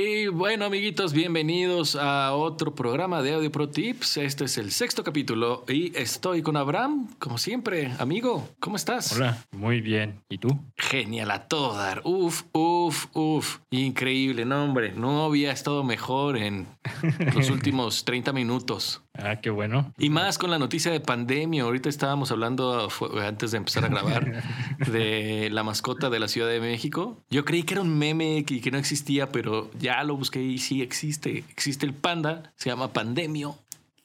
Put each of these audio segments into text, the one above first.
Y bueno, amiguitos, bienvenidos a otro programa de Audio Pro Tips. Este es el sexto capítulo y estoy con Abraham, como siempre. Amigo, ¿cómo estás? Hola, muy bien. ¿Y tú? Genial a todo dar. Uf, uf, uf. Increíble, no, hombre. No había estado mejor en los últimos 30 minutos. Ah, qué bueno. Y más con la noticia de pandemia. Ahorita estábamos hablando antes de empezar a grabar de la mascota de la Ciudad de México. Yo creí que era un meme y que no existía, pero ya lo busqué y sí existe. Existe el panda, se llama Pandemio.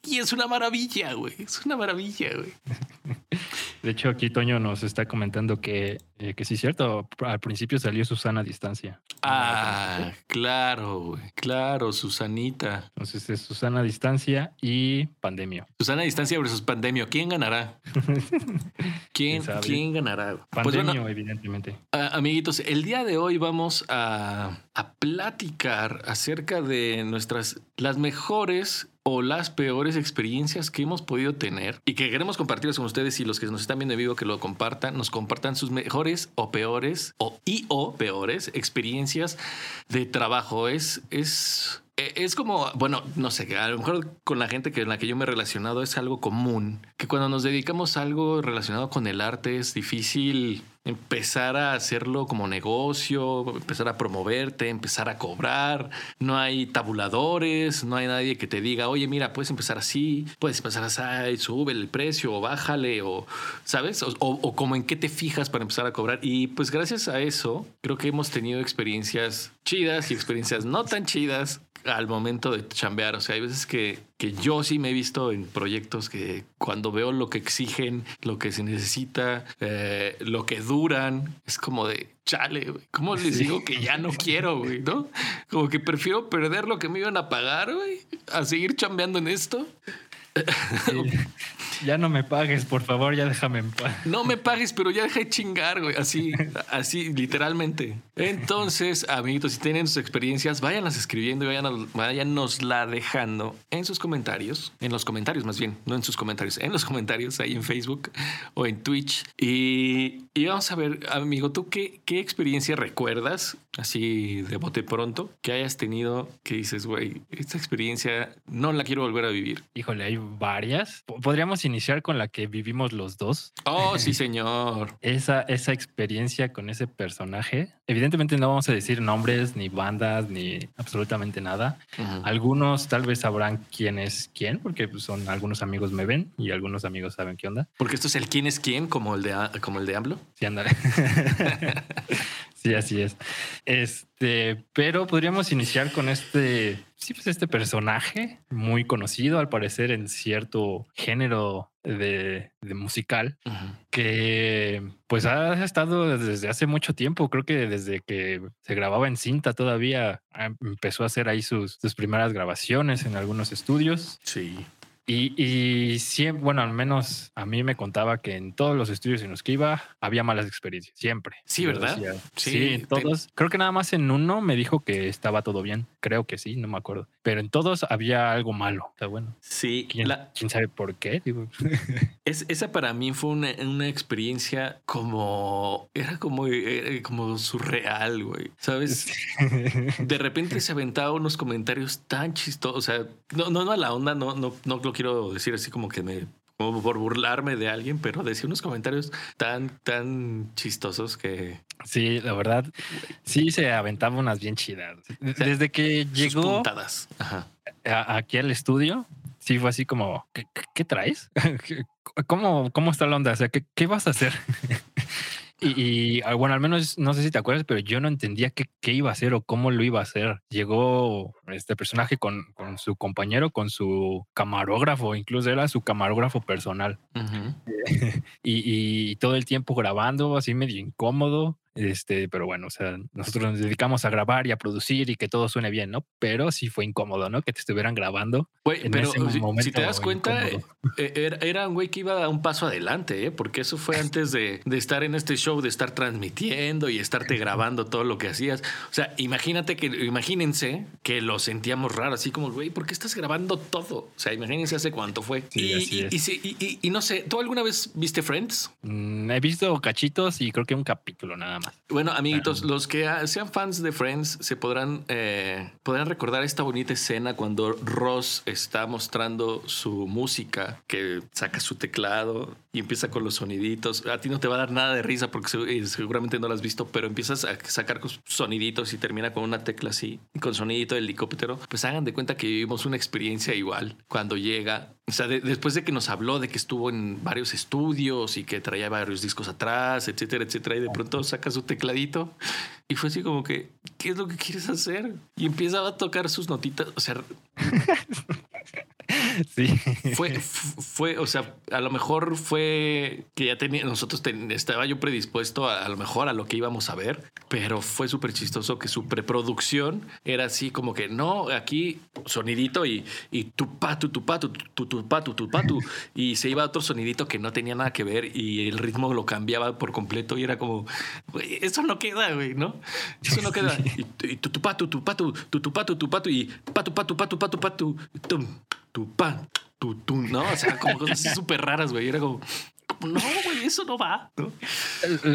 Y es una maravilla, güey. Es una maravilla, güey. De hecho, aquí Toño nos está comentando que, eh, que sí es cierto, al principio salió Susana a distancia. Ah, claro, güey. Claro, Susanita. Entonces es Susana a distancia y Pandemio. Susana a distancia versus Pandemio. ¿Quién ganará? ¿Quién, ¿Quién sabe? ¿quién ganará? Pues Pandemio, bueno, evidentemente. Amiguitos, el día de hoy vamos a, a platicar acerca de nuestras, las mejores o las peores experiencias que hemos podido tener y que queremos compartirlas con ustedes y los que nos están viendo en vivo que lo compartan, nos compartan sus mejores o peores o y o peores experiencias de trabajo. Es, es, es como, bueno, no sé, a lo mejor con la gente que en la que yo me he relacionado es algo común, que cuando nos dedicamos a algo relacionado con el arte es difícil empezar a hacerlo como negocio, empezar a promoverte, empezar a cobrar. No hay tabuladores, no hay nadie que te diga, oye, mira, puedes empezar así, puedes empezar así, sube el precio o bájale, o sabes, o, o- o como en qué te fijas para empezar a cobrar. Y pues gracias a eso, creo que hemos tenido experiencias chidas y experiencias no tan chidas al momento de chambear. O sea, hay veces que, que yo sí me he visto en proyectos que cuando veo lo que exigen, lo que se necesita, eh, lo que duran, es como de chale, güey. ¿Cómo les Sí. digo que ya no quiero, güey? ¿No? Como que prefiero perder lo que me iban a pagar, güey, a seguir chambeando en esto. Ya no me pagues, por favor, ya déjame en paz. No me pagues, pero ya deja de chingar, güey. Así, así, literalmente. Entonces, amiguitos, si tienen sus experiencias, váyanlas escribiendo y vayan, váyanosla dejando en sus comentarios. En los comentarios, más bien, no en sus comentarios, en los comentarios ahí en Facebook o en Twitch. Y, y vamos a ver, amigo, ¿tú qué, qué experiencia recuerdas, así de bote pronto, que hayas tenido que dices, güey, esta experiencia no la quiero volver a vivir? Híjole, hay varias. Po- Podríamos iniciar con la que vivimos los dos. Oh, sí, señor. Esa, esa experiencia con ese personaje. Evidentemente no vamos a decir nombres, ni bandas, ni absolutamente nada. Algunos tal vez sabrán quién es quién, porque pues, son algunos amigos me ven y algunos amigos saben qué onda. Porque esto es el quién es quién, como el de, como el de AMLO. Sí, ándale. sí, así es. Este, pero podríamos iniciar con este, sí, pues este personaje muy conocido, al parecer, en cierto género de, de musical, que pues ha estado desde hace mucho tiempo. Creo que desde que se grababa en cinta todavía ah, empezó a hacer ahí sus, sus primeras grabaciones en algunos estudios. Sí. Y, y siempre, bueno, al menos a mí me contaba que en todos los estudios en los que iba había malas experiencias, siempre. Sí, ¿verdad? decía. Sí, Sí, en te- todos. Creo que nada más en uno me dijo que estaba todo bien. Creo que sí, no me acuerdo. Pero en todos había algo malo. Está bueno. Sí, ¿Quién, la- quién sabe por qué? Digo, es, esa para mí fue una, una experiencia como, era como, era como surreal, güey. ¿Sabes? De repente se aventaba unos comentarios tan chistosos, o sea, no, no, no a la onda, no, no, no quiero decir así como que me, como por burlarme de alguien, pero decía unos comentarios tan, tan chistosos que sí, la verdad, sí se aventaba unas bien chidas. Desde que llegó. Ajá. a- aquí al estudio, sí fue así como, ¿qué, qué- qué traes? ¿Cómo, ¿Cómo está la onda? O sea, ¿qué, qué vas a hacer? Y, y, ah, bueno, al menos no sé si te acuerdas, pero yo no entendía qué, qué iba a hacer o cómo lo iba a hacer. Llegó este personaje con, con su compañero, con su camarógrafo, incluso era su camarógrafo personal. Y todo el tiempo grabando, así medio incómodo. Este, pero bueno, o sea, nosotros nos dedicamos a grabar y a producir y que todo suene bien, ¿no? Pero sí fue incómodo, ¿no? Que te estuvieran grabando. Güey, en pero ese si- si, momento te das cuenta, eh, era, era un güey que iba a un paso adelante, ¿eh? porque eso fue antes de, de estar en este show, de estar transmitiendo y estarte grabando todo lo que hacías. O sea, imagínate que, imagínense que lo sentíamos raro, así como, güey, ¿por qué estás grabando todo? O sea, imagínense hace cuánto fue. Sí, y, así y- es. y no sé, ¿tú alguna vez viste Friends? Mm, he visto cachitos y creo que un capítulo nada más. Más. Bueno, amiguitos, los que sean fans de Friends se podrán, eh, podrán recordar esta bonita escena cuando Ross está mostrando su música, que saca su teclado y empieza con los soniditos. A ti no te va a dar nada de risa porque eh, seguramente no lo has visto, pero empiezas a sacar soniditos y termina con una tecla así, con sonidito de helicóptero. Pues hagan de cuenta que vivimos una experiencia igual cuando llega. O sea, después de que nos habló de que estuvo en varios estudios y que traía varios discos atrás, etcétera, etcétera, y de pronto saca su tecladito y fue así como que, ¿qué es lo que quieres hacer? Y empieza a tocar sus notitas, o sea... Sí. Fue, fue, o sea, a lo mejor fue que ya tenía, nosotros estaba yo predispuesto a, lo mejor a lo que íbamos a ver, pero fue súper chistoso que su preproducción era así como que no, aquí sonidito y, y tu patu, tu patu, tu tu patu, tu patu, y se iba a otro sonidito que no tenía nada que ver y el ritmo lo cambiaba por completo y era como, güey, eso no queda, güey, ¿no? Eso no queda. Y, tu tu patu, tu patu, tu tu patu, tu patu y patu, patu, patu, patu, patu, tum tu pa, tu, tu, ¿no? O sea, como cosas súper raras, güey. Era como, no, güey, eso no va.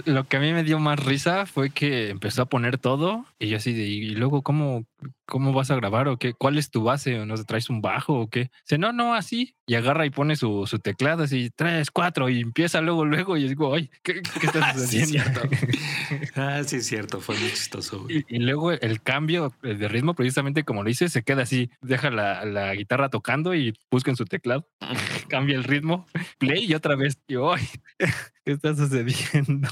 Lo que a mí me dio más risa fue que empezó a poner todo y yo así de, y luego, ¿cómo, ¿cómo vas a grabar o qué? ¿Cuál es tu base? ¿O no traes un bajo o qué? Dice, no, no, así. Y agarra y pone su, su teclado así, tres, cuatro, y empieza luego, luego. Y digo, ay, ¿qué, qué estás haciendo? ah, sí, es cierto, fue muy chistoso. Y, luego el cambio de ritmo, precisamente como lo dice, se queda así, deja la, la guitarra tocando y busca en su teclado, cambia el ritmo, play y otra vez, y ay, ¿qué está sucediendo?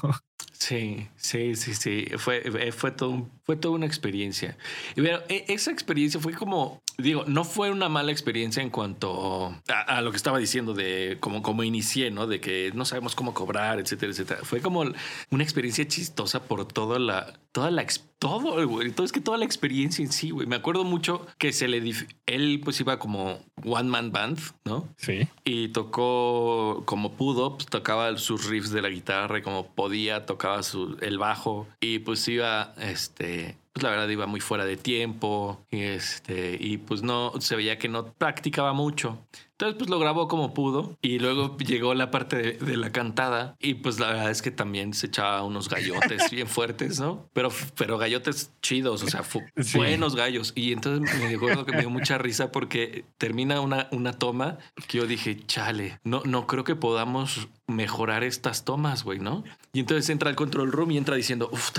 Sí, sí, sí, sí. Fue, eh, fue, todo, fue toda una experiencia. E, esa experiencia fue como, digo, no fue una mala experiencia en cuanto a, lo que estaba diciendo de cómo, cómo inicié, ¿no? De que no sabemos cómo cobrar, etcétera, etcétera. Fue como una experiencia chistosa por toda la, toda la todo, güey. Todo es que toda la experiencia en sí, güey. Me acuerdo mucho que se le él pues iba como one man band, ¿no? Sí. Y tocó como pudo, pues, tocaba sus riffs de la guitarra y como podía tocaba su, el bajo y pues iba este pues la verdad iba muy fuera de tiempo y este y pues no se veía que no practicaba mucho. Entonces, pues lo grabó como pudo y luego llegó la parte de, la cantada y pues la verdad es que también se echaba unos gallotes bien fuertes, ¿no? Pero, pero gallotes chidos, o sea, buenos gallos. Y entonces me acuerdo que me dio mucha risa porque termina una, una toma que yo dije, chale, no, no creo que podamos mejorar estas tomas, güey, ¿no? Y entonces entra al control room y entra diciendo, uff,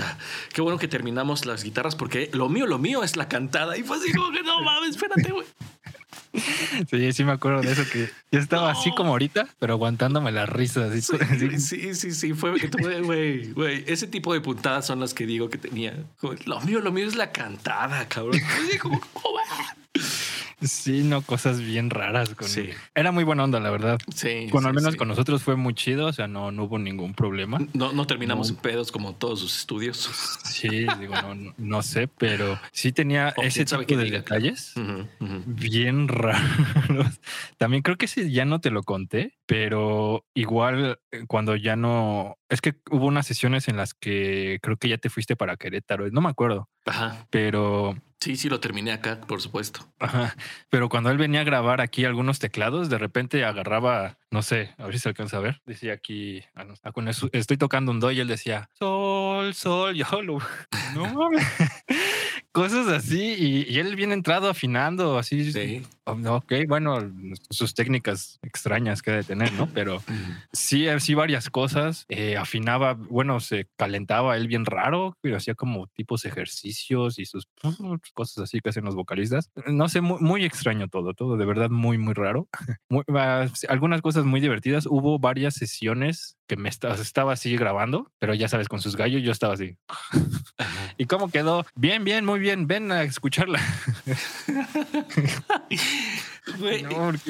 qué bueno que terminamos las guitarras porque lo mío, lo mío es la cantada. Y fue así como que no mames, espérate, güey. Sí, sí me acuerdo de eso que yo estaba así como ahorita, pero aguantándome las risas. Sí, sí, sí, fue, güey, güey, ese tipo de puntadas son las que digo que tenía. Lo mío, lo mío es la cantada, cabrón. Sí, no, cosas bien raras. Con... Sí. Era muy buena onda, la verdad. Sí. Con al menos con nosotros fue muy chido, o sea, no, no hubo ningún problema. No, no terminamos en pedos como todos sus estudios. Sí, digo, no, no sé, pero sí tenía ese tipo de detalles bien raros. También creo que ese ya no te lo conté, pero igual eh, cuando ya no. Es que hubo unas sesiones en las que creo que ya te fuiste para Querétaro, no me acuerdo. Ajá. Pero Sí, sí, lo terminé acá, por supuesto. Ajá. Pero cuando él venía a grabar aquí algunos teclados, de repente agarraba, no sé, a ver si se alcanza a ver. Decía aquí, ah, ah, estoy tocando un do y él decía, sol, sol, yo lo. No mames cosas así y, él viene entrado afinando así. Sí. Ok, bueno, sus técnicas extrañas que de tener, ¿no? Pero sí, sí varias cosas. Eh, afinaba, bueno, se calentaba él bien raro, pero hacía como tipos ejercicios y sus cosas así que hacen los vocalistas. No sé, muy, muy extraño todo, todo de verdad muy, muy raro. Ah, algunas cosas muy divertidas. Hubo varias sesiones que me estaba así grabando, pero ya sabes, con sus gallos yo estaba así. ¿Y cómo quedó? Bien, bien, muy bien. Ven a escucharla.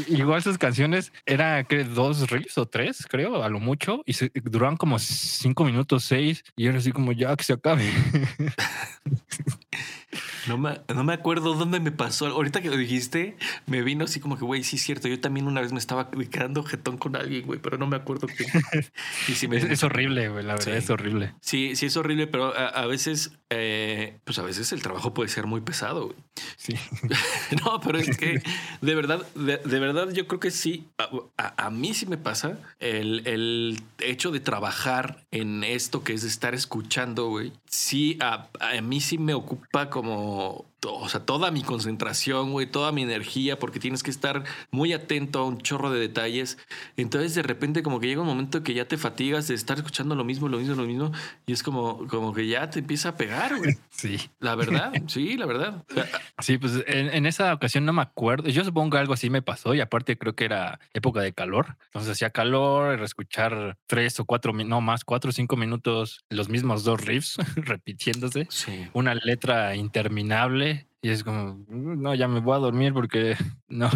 Igual sus canciones era que dos reels o tres, creo, a lo mucho, y se, duraban como cinco minutos, seis, y era así como ya que se acabe. No me, no me acuerdo dónde me pasó. Ahorita que lo dijiste, me vino así como que, güey, sí es cierto. Yo también una vez me estaba quedando jetón con alguien, güey, pero no me acuerdo qué. es, horrible, güey, la verdad, es horrible. Sí, sí es horrible, pero a, veces, eh, pues a veces el trabajo puede ser muy pesado, güey. Sí. no, pero es que de verdad, de, verdad, yo creo que sí. A, mí sí me pasa el, el, hecho de trabajar en esto que es estar escuchando, güey. Sí, a, a mí sí me ocupa como の o sea, toda mi concentración, güey, toda mi energía, porque tienes que estar muy atento a un chorro de detalles. Entonces, de repente, como que llega un momento que ya te fatigas de estar escuchando lo mismo, lo mismo, lo mismo, y es como, como que ya te empieza a pegar, güey. Sí. La verdad, sí, la verdad. Sí, pues en, esa ocasión no me acuerdo. Yo supongo que algo así me pasó, y aparte creo que era época de calor. Entonces hacía calor, escuchar tres o cuatro, no más, cuatro o cinco minutos los mismos dos riffs repitiéndose. Sí. Una letra interminable way y es como, mm, no, ya me voy a dormir porque no,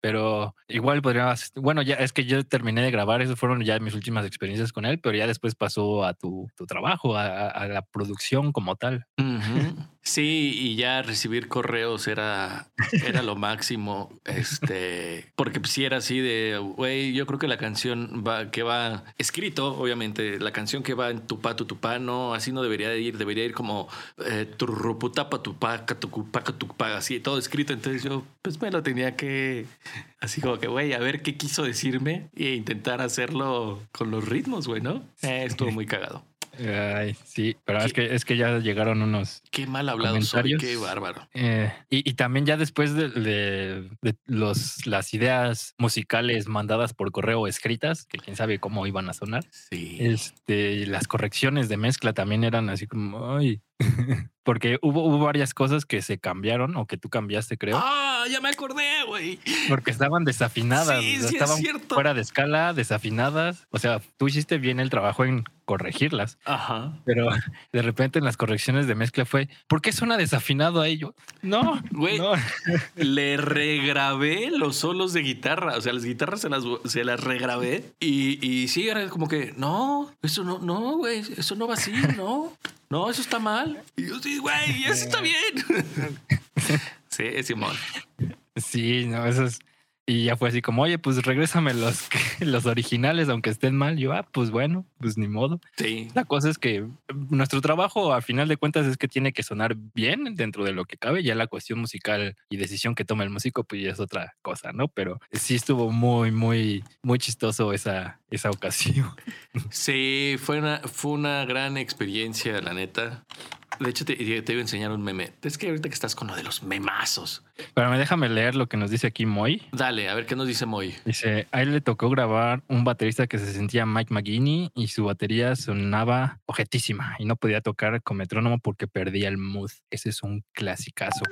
pero igual podría, bueno, ya es que yo terminé de grabar, esas fueron ya mis últimas experiencias con él, pero ya después pasó a tu, tu trabajo, a, la producción como tal. Sí, y ya recibir correos era, era lo máximo, este, porque si era así de, güey, yo creo que la canción va, que va escrito, obviamente, la canción que va en tupá, tu tupá, no, así no debería de ir, debería ir como eh, turruputapa, tupaca, tucupaca, tupaca, así, todo escrito, entonces yo, pues me lo tenía que, así como que, güey, a ver qué quiso decirme e intentar hacerlo con los ritmos, güey, ¿no? Eh, estuvo muy cagado. Ay, sí, pero es que, es que ya llegaron unos. Qué mal hablado soy, qué bárbaro. Eh, y, también ya después de, los, las ideas musicales mandadas por correo escritas, que quién sabe cómo iban a sonar. Sí. Este, las correcciones de mezcla también eran así como, ay, porque hubo, hubo varias cosas que se cambiaron o que tú cambiaste, creo. Ah, ya me acordé, güey. Porque estaban desafinadas. Sí, sí estaban es cierto. fuera de escala, desafinadas. O sea, tú hiciste bien el trabajo en corregirlas. Ajá. Pero de repente en las correcciones de mezcla fue, ¿por qué suena desafinado a ello? No, güey. No. Le regrabé los solos de guitarra. O sea, las guitarras se las, se las regrabé. Y, y sí, era como que, no, eso no, no, güey, eso no va así, no no, eso está mal. Y yo sí, güey, eso está bien. sí, Simón. Sí, no, eso es. Y ya fue así como, oye, pues regrésame los, los originales, aunque estén mal. Yo, ah, pues bueno, pues ni modo. Sí. La cosa es que nuestro trabajo, a final de cuentas, es que tiene que sonar bien dentro de lo que cabe. Ya la cuestión musical y decisión que toma el músico, pues ya es otra cosa, ¿no? Pero sí estuvo muy, muy, muy chistoso esa, esa ocasión. Sí, fue una, fue una gran experiencia, la neta. De hecho, te, te, iba a enseñar un meme. Es que ahorita que estás con lo de los memazos. Pero me déjame leer lo que nos dice aquí Moy. Dale, a ver qué nos dice Moy. Dice, a él le tocó grabar un baterista que se sentía Mike McGinney y su batería sonaba objetísima y no podía tocar con metrónomo porque perdía el mood. Ese es un clasicazo.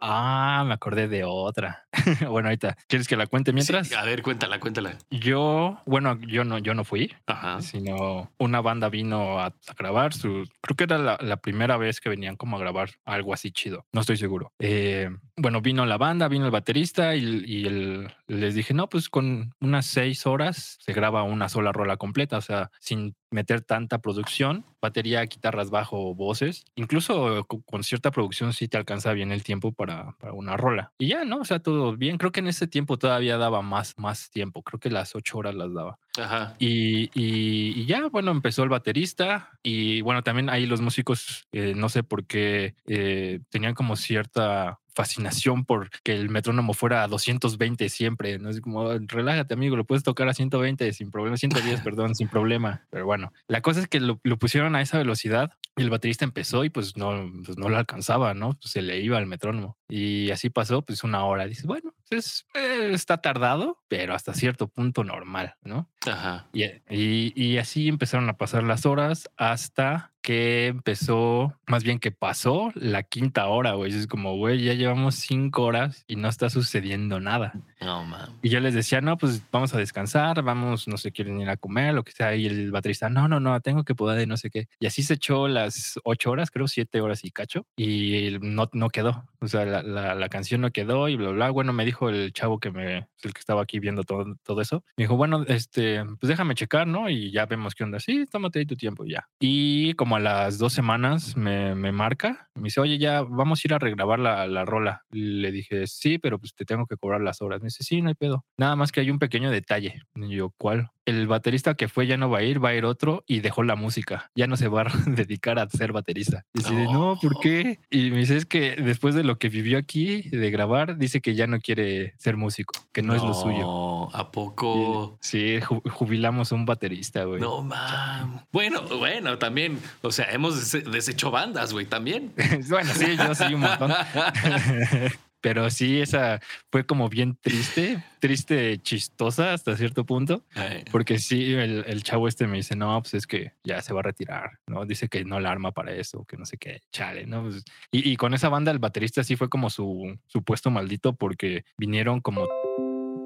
Ah, me acordé de otra. bueno, ahorita, ¿quieres que la cuente mientras? a ver, cuéntala, cuéntala. Yo, bueno, yo no, yo no fui, Ajá. sino una banda vino a, grabar su, creo que era la, la primera vez que venían como a grabar algo así chido. No estoy seguro. Eh, bueno, vino la banda, vino el baterista y, les dije, no, pues con unas seis horas se graba una sola rola completa, o sea, sin meter tanta producción, batería, guitarras, bajo, voces. Incluso con cierta producción sí te alcanza bien el tiempo para, una rola. Y ya, ¿no? O sea, todo bien. Creo que en ese tiempo todavía daba más, más tiempo. Creo que las ocho horas las daba. Ajá. Y, y, ya, bueno, empezó el baterista y bueno, también ahí los músicos, eh, no sé por qué, eh, tenían como cierta fascinación por que el metrónomo fuera a 220 siempre. No es como, relájate, amigo, lo puedes tocar a 120 sin problema, 110, perdón, sin problema. Pero bueno, la cosa es que lo, pusieron a esa velocidad y el baterista empezó y pues no, pues no lo alcanzaba, ¿no? Pues se le iba al metrónomo. Y así pasó, pues una hora. Dices, bueno, pues está tardado, pero hasta cierto punto normal, ¿no? Ajá. Y, y, y así empezaron a pasar las horas hasta que empezó, más bien que pasó la quinta hora, güey. Es como, güey, ya llevamos cinco horas y no está sucediendo nada. No, man. Y yo les decía, no, pues vamos a descansar, vamos, no sé, quieren ir a comer, lo que sea. Y el baterista, no, no, no, tengo que poder, no sé qué. Y así se echó las ocho horas, creo, siete horas y cacho. Y no, no quedó. O sea, la, la, la canción no quedó y bla, bla. Bueno, me dijo dijo el chavo que me, el que estaba aquí viendo todo, todo eso. Me dijo, bueno, este, pues déjame checar, ¿no? Y ya vemos qué onda. Sí, tómate ahí tu tiempo ya. Y como a las dos semanas me, me marca, me dice, oye, ya vamos a ir a regrabar la, la rola. Le dije, sí, pero pues te tengo que cobrar las horas. Me dice, sí, no hay pedo. Nada más que hay un pequeño detalle. Y yo, ¿cuál? El baterista que fue ya no va a ir, va a ir otro y dejó la música. Ya no se va a dedicar a ser baterista. Y dice, no, ¿por qué? Y me dice, es que después de lo que vivió aquí, de grabar, dice que ya no quiere ser músico, que no, es lo suyo. ¿A poco? Sí, jubilamos a un baterista, güey. No, mam. Bueno, bueno, también, o sea, hemos deshecho bandas, güey, también. bueno, sí, yo sí un montón. Pero sí, esa fue como bien triste, triste, chistosa hasta cierto punto. Porque sí, el, chavo este me dice, no, pues es que ya se va a retirar, ¿no? Dice que no la arma para eso, que no sé qué, chale, ¿no? Pues, y, con esa banda el baterista sí fue como su, su puesto maldito porque vinieron como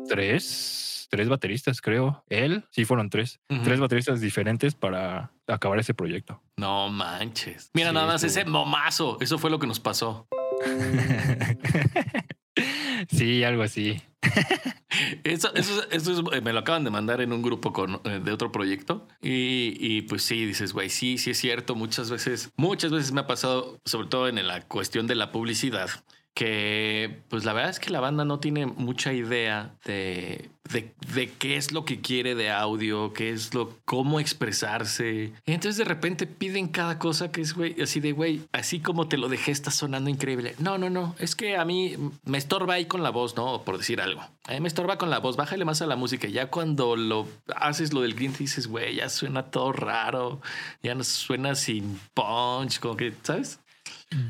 tres, tres bateristas, creo. Él, sí fueron tres, tres bateristas diferentes para acabar ese proyecto. No manches. Mira, nada más ese momazo, eso fue lo que nos pasó. sí, algo así. Eso, eso, eso me lo acaban de mandar en un grupo eh, de otro proyecto. Y, y pues sí, dices, güey, sí, sí es cierto. Muchas veces, muchas veces me ha pasado, sobre todo en la cuestión de la publicidad, que pues la verdad es que la banda no tiene mucha idea de, de, qué es lo que quiere de audio, qué es lo, cómo expresarse. entonces de repente piden cada cosa que es, güey, así de, güey, así como te lo dejé, está sonando increíble. No, no, no, es que a mí me estorba ahí con la voz, ¿no? Por decir algo. A mí me estorba con la voz, bájale más a la música. Ya cuando lo haces lo del cliente dices, güey, ya suena todo raro, ya no suena sin punch, como que, ¿sabes?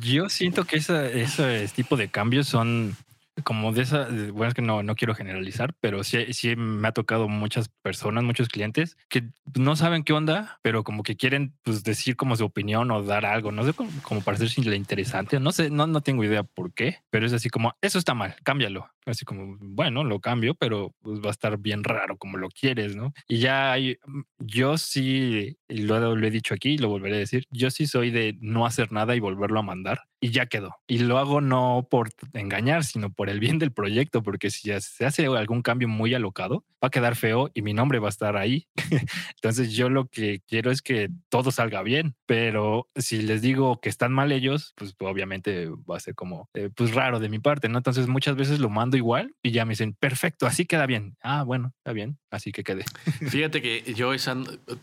Yo siento que ese tipo de cambios son como de esa, bueno, es que no, no quiero generalizar, pero sí, sí me ha tocado muchas personas, muchos clientes que no saben qué onda, pero como que quieren pues, decir como su opinión o dar algo, no sé, como, como para le interesante, no sé, no, no tengo idea por qué, pero es así como, eso está mal, cámbialo. Así como, bueno, lo cambio, pero pues va a estar bien raro como lo quieres, ¿no? Y ya hay, yo sí, lo, lo he dicho aquí lo volveré a decir, yo sí soy de no hacer nada y volverlo a mandar y ya quedó. Y lo hago no por engañar, sino por el bien del proyecto, porque si ya se hace algún cambio muy alocado, va a quedar feo y mi nombre va a estar ahí. Entonces yo lo que quiero es que todo salga bien, pero si les digo que están mal ellos, pues obviamente va a ser como, eh, pues raro de mi parte, ¿no? Entonces muchas veces lo mando igual y ya me dicen, perfecto, así queda bien. Ah, bueno, está bien, así que quede. Fíjate que yo esa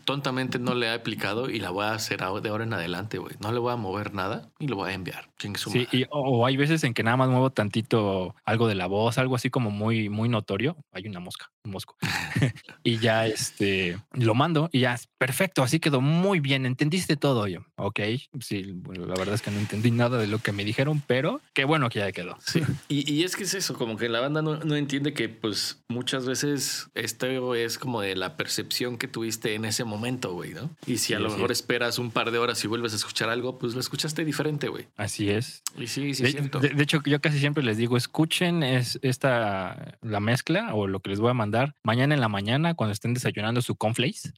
tontamente no le he aplicado y la voy a hacer de ahora en adelante, güey. No le voy a mover nada y lo voy a enviar. Sí, y, o, hay veces en que nada más muevo tantito algo de la voz, algo así como muy, muy notorio. Hay una mosca, un mosco. y ya este lo mando y ya, perfecto, así quedó muy bien. Entendiste todo yo. Ok, sí, bueno, la verdad es que no entendí nada de lo que me dijeron, pero qué bueno que ya quedó. Sí, y, y es que es eso, como que la banda no, no entiende que pues muchas veces esto es como de la percepción que tuviste en ese momento, güey, ¿no? Y si a lo mejor esperas un par de horas y vuelves a escuchar algo, pues lo escuchaste diferente, güey. Así es. Y sí, sí, de, de, hecho, yo casi siempre les digo, escuchen es esta la mezcla o lo que les voy a mandar mañana en la mañana cuando estén desayunando su conflace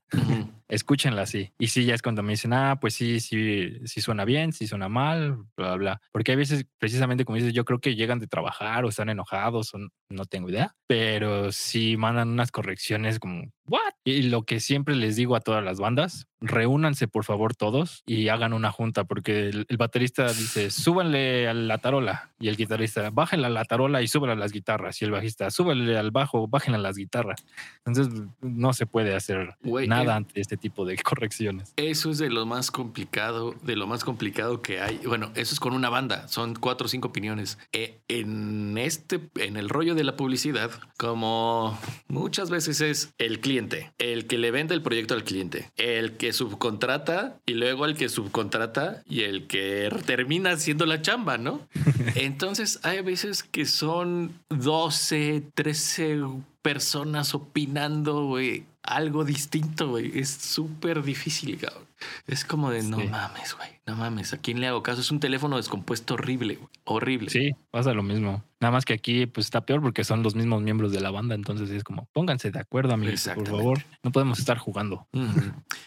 escúchenla así. Y sí, ya es cuando me dicen, ah, pues sí, sí, sí suena bien, sí suena mal, bla, bla. Porque hay veces, precisamente como dices, yo creo que llegan de trabajar o están enojados o no tengo idea, pero sí mandan unas correcciones como, ¿what? Y lo que siempre les digo a todas las bandas, reúnanse por favor todos y hagan una junta, porque el, baterista dice, súbanle a la tarola, y el guitarrista, bájenle a la tarola y súbanle a las guitarras, y el bajista, súbanle al bajo, bájenle a las guitarras. Entonces, no se puede hacer nada eh, ante este tipo de correcciones. Eso es de lo más complicado, de lo más complicado que hay. Bueno, eso es con una banda, son cuatro o cinco opiniones. Eh, en este, en el rollo de la publicidad, como muchas veces es el cliente, el que le vende el proyecto al cliente, el que subcontrata y luego el que subcontrata y el que termina haciendo la chamba, ¿no? Entonces hay veces que son 12, 13 personas opinando, güey, algo distinto, güey. Es súper difícil, cabrón. Es como de no mames, güey. No mames. ¿A quién le hago caso? Es un teléfono descompuesto horrible, güey. Horrible. Sí, pasa lo mismo. Nada más que aquí pues está peor porque son los mismos miembros de la banda. Entonces es como, pónganse de acuerdo, amigos, por favor. No podemos estar jugando.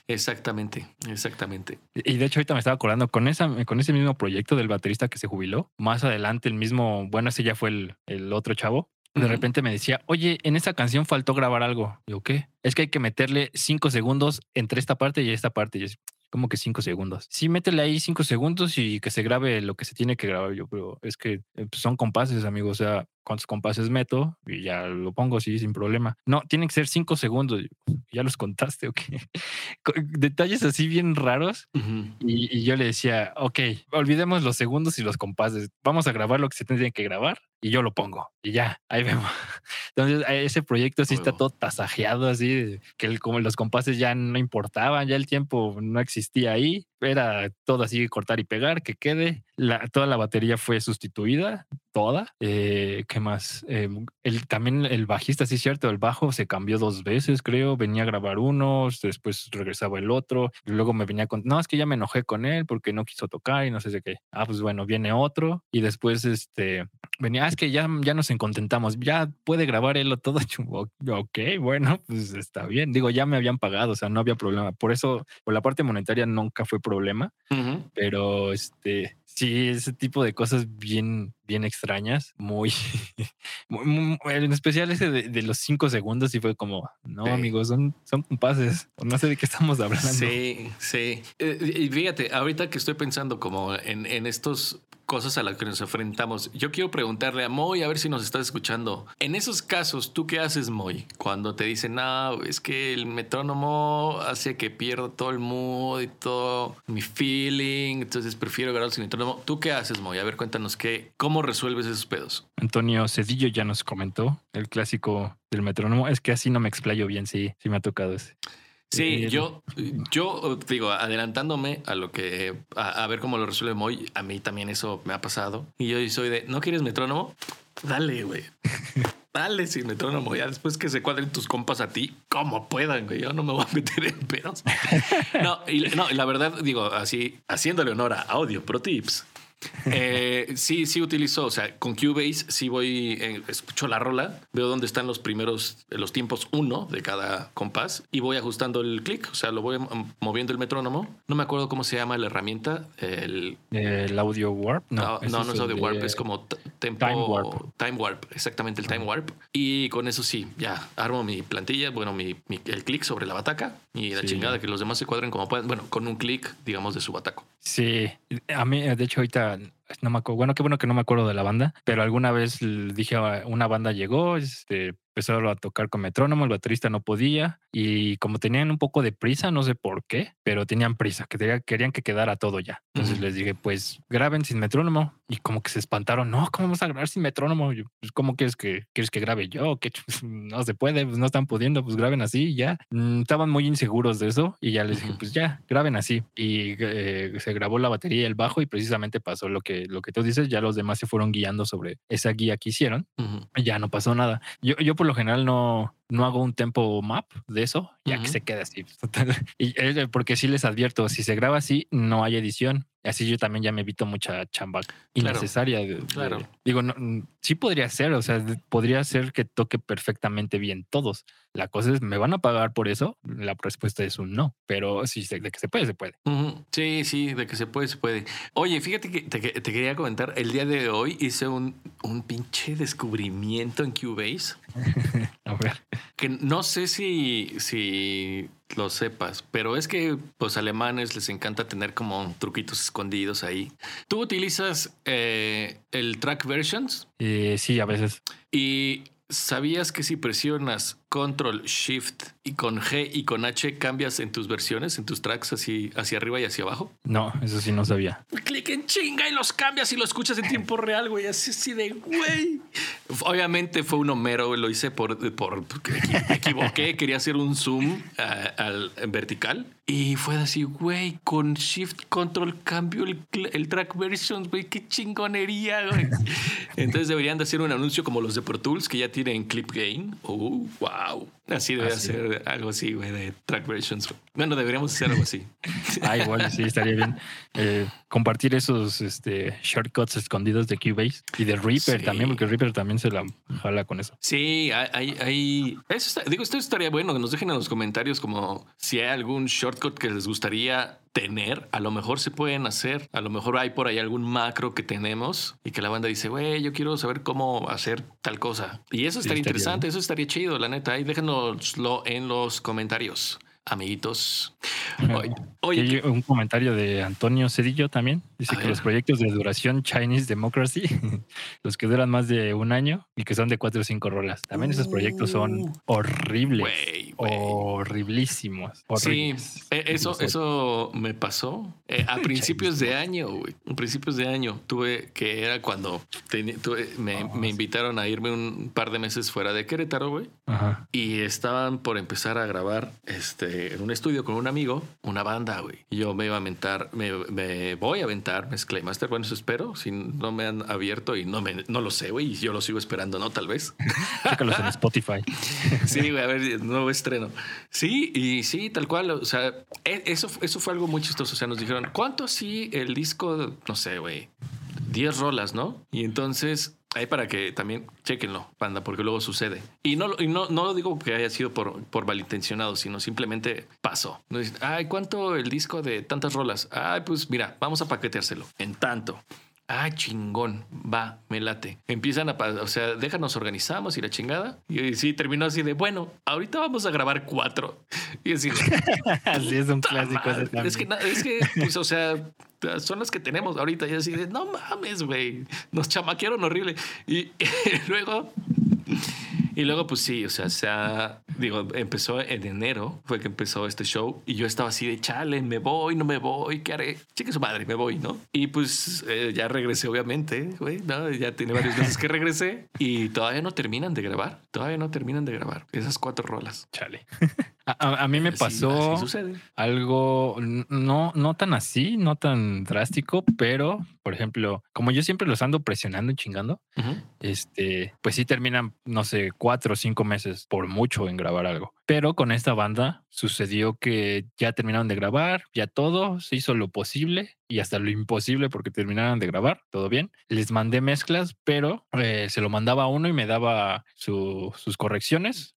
Exactamente, exactamente. Y de hecho, ahorita me estaba acordando con esa, con ese mismo proyecto del baterista que se jubiló. Más adelante, el mismo, bueno, ese ya fue el, el otro chavo de repente me decía, oye, en esta canción faltó grabar algo. Digo, ¿qué? Es que hay que meterle cinco segundos entre esta parte y esta parte. Y yo, como que cinco segundos. Sí, métele ahí cinco segundos y que se grabe lo que se tiene que grabar. Yo, pero es que eh, pues, son compases, amigo. O sea, cuántos compases meto y ya lo pongo así sin problema. No, tienen que ser cinco segundos. Ya los contaste, ok. Detalles así bien raros. y, y, yo le decía, ok, olvidemos los segundos y los compases. Vamos a grabar lo que se tiene que grabar y yo lo pongo y ya, ahí vemos. Entonces, ese proyecto sí está todo tasajeado, así que el, como los compases ya no importaban, ya el tiempo no existía ahí, era todo así cortar y pegar, que quede. La, toda la batería fue sustituida, toda. Eh, ¿Qué más? Eh, el, también el bajista, sí, cierto, el bajo se cambió dos veces, creo. Venía a grabar uno, después regresaba el otro. Luego me venía con, no, es que ya me enojé con él porque no quiso tocar y no sé de qué. Ah, pues bueno, viene otro. Y después, este, venía, ah, es que ya, ya nos contentamos, ya puede grabar él todo. Ok, bueno, pues está bien. Digo, ya me habían pagado, o sea, no había problema. Por eso, por la parte monetaria nunca fue problema, pero este, sí, ese tipo de cosas bien, bien extrañas, muy, en especial ese de, los cinco segundos y fue como, no, amigos, son, son compases, no sé de qué estamos hablando. Sí, sí. Eh, y fíjate, ahorita que estoy pensando como en, en estos cosas a las que nos enfrentamos. Yo quiero preguntarle a Moy a ver si nos estás escuchando. En esos casos, ¿tú qué haces, Moy? Cuando te dicen, no, es que el metrónomo hace que pierda todo el mood y todo mi feeling, entonces prefiero grabar sin metrónomo. ¿Tú qué haces, Moy? A ver, cuéntanos qué, cómo resuelves esos pedos. Antonio Cedillo ya nos comentó el clásico del metrónomo. Es que así no me explayo bien, sí, sí me ha tocado ese. Sí, yo, yo digo, adelantándome a lo que, a, ver cómo lo resuelve Moy, a mí también eso me ha pasado. Y yo soy de, ¿no quieres metrónomo? Dale, güey. Dale sin metrónomo. Ya después que se cuadren tus compas a ti, como puedan, güey. Yo no me voy a meter en pedos. No, y, no, la verdad, digo, así, haciéndole honor a Audio Pro Tips. Eh, sí, sí utilizo, o sea, con Cubase sí voy, eh, escucho la rola, veo dónde están los primeros, los tiempos uno de cada compás y voy ajustando el clic, o sea, lo voy moviendo el metrónomo. No me acuerdo cómo se llama la herramienta. El, el audio warp. No, no, no, es, audio warp, es como tempo, time warp. Time warp, exactamente el time warp. Y con eso sí, ya armo mi plantilla, bueno, mi, el clic sobre la bataca y la chingada que los demás se cuadren como puedan, bueno, con un clic, digamos, de su bataco. Sí, a mí, de hecho, ahorita no me acuerdo, bueno, qué bueno que no me acuerdo de la banda, pero alguna vez dije, una banda llegó, este, empezaron a tocar con metrónomo, el baterista no podía y como tenían un poco de prisa, no sé por qué, pero tenían prisa, que querían que quedara todo ya. Entonces les dije, pues graben sin metrónomo y como que se espantaron, no, ¿cómo vamos a grabar sin metrónomo? Yo, pues, ¿Cómo quieres que, quieres que grabe yo? Que no se puede, pues no están pudiendo, pues graben así ya. Mm, estaban muy inseguros de eso y ya les dije, pues ya, graben así. Y eh, se grabó la batería y el bajo y precisamente pasó lo que, lo que tú dices, ya los demás se fueron guiando sobre esa guía que hicieron. y ya no pasó nada. Yo, yo por lo general no, no hago un tempo map de eso, ya que se queda así. y, eh, porque sí les advierto, si se graba así, no hay edición. Así yo también ya me evito mucha chamba innecesaria. Claro. digo, no, sí podría ser, o sea, podría ser que toque perfectamente bien todos. La cosa es, ¿me van a pagar por eso? La respuesta es un no, pero sí, de que se puede, se puede. Sí, sí, de que se puede, se puede. Oye, fíjate que te, te quería comentar, el día de hoy hice un, un pinche descubrimiento en Cubase. a ver. Que no sé si, si lo sepas, pero es que los alemanes les encanta tener como truquitos escondidos ahí. ¿Tú utilizas eh, el track versions? Eh, sí, a veces. Y ¿Sabías que si presionas Control Shift y con G y con H cambias en tus versiones, en tus tracks así hacia arriba y hacia abajo? No, eso sí no sabía. Clic en chinga y los cambias y lo escuchas en tiempo real, güey. Así, así de güey. Obviamente fue un homero, lo hice por, por me equivoqué, quería hacer un zoom al vertical y fue así, güey, con Shift Control cambio el, el track versions, güey, qué chingonería, güey. Entonces deberían de hacer un anuncio como los de Pro Tools que ya tienen clip gain. Oh, wow. Wow. Así debe ser algo así, güey, de track versions. Bueno, deberíamos hacer algo así. Ah, igual, sí, estaría bien. Eh, compartir esos este, shortcuts escondidos de Cubase y de Reaper también, porque Reaper también se la jala con eso. Sí, hay, hay, eso digo, esto estaría bueno que nos dejen en los comentarios como si hay algún shortcut que les gustaría tener, a lo mejor se pueden hacer, a lo mejor hay por ahí algún macro que tenemos y que la banda dice, güey, yo quiero saber cómo hacer tal cosa. Y eso estaría, interesante, eso estaría chido, la neta. Ahí en los comentarios amiguitos. Oye, un comentario de Antonio Cedillo también. Dice que los proyectos de duración Chinese Democracy, los que duran más de un año y que son de cuatro o cinco rolas, también esos proyectos son uh. horribles, horriblísimos. Sí, e, eso, eso me pasó eh, a principios de año, güey. A principios de año tuve que era cuando me, ah, me, invitaron a irme un par de meses fuera de Querétaro, güey. Y estaban por empezar a grabar este en un estudio con un amigo, una banda, güey. Yo me iba a aventar, me, voy a aventar Mezcla Master. Bueno, eso espero. Si no me han abierto y no, me, no lo sé, güey. Y yo lo sigo esperando, ¿no? Tal vez. Chécalos en Spotify. sí, güey, a ver, nuevo estreno. Sí, y sí, tal cual. O sea, e, eso, eso fue algo muy chistoso. O sea, nos dijeron, ¿cuánto así el disco? No sé, güey. 10 rolas, ¿no? Y entonces Ahí para que también chequenlo, panda, porque luego sucede. Y no, y no, no lo digo que haya sido por, por malintencionado, sino simplemente pasó. No dicen, ay, ¿cuánto el disco de tantas rolas? Ay, pues mira, vamos a paqueteárselo en tanto. Ah, chingón, va, me late. Empiezan a, o sea, déjanos organizamos y la chingada. Y sí, terminó así de, bueno, ahorita vamos a grabar cuatro. Y así es un clásico. Es que, es que, pues, o sea, son las que tenemos ahorita. Y así de, no mames, güey, nos chamaquearon horrible. y luego y luego, pues sí, o sea, sea, digo, empezó en enero, fue que empezó este show y yo estaba así de chale, me voy, no me voy, ¿qué haré? Chique su madre, me voy, ¿no? Y pues eh, ya regresé, obviamente, güey, ¿no? Ya tiene varios meses que regresé y todavía no terminan de grabar, todavía no terminan de grabar esas cuatro rolas. Chale. A, mí me pasó algo no, no tan así, no tan drástico, pero por ejemplo, como yo siempre los ando presionando y chingando, este, pues sí terminan, no sé, cuatro o cinco meses por mucho en grabar algo. Pero con esta banda sucedió que ya terminaron de grabar, ya todo, se hizo lo posible y hasta lo imposible porque terminaron de grabar, todo bien. Les mandé mezclas, pero eh, se lo mandaba a uno y me daba sus correcciones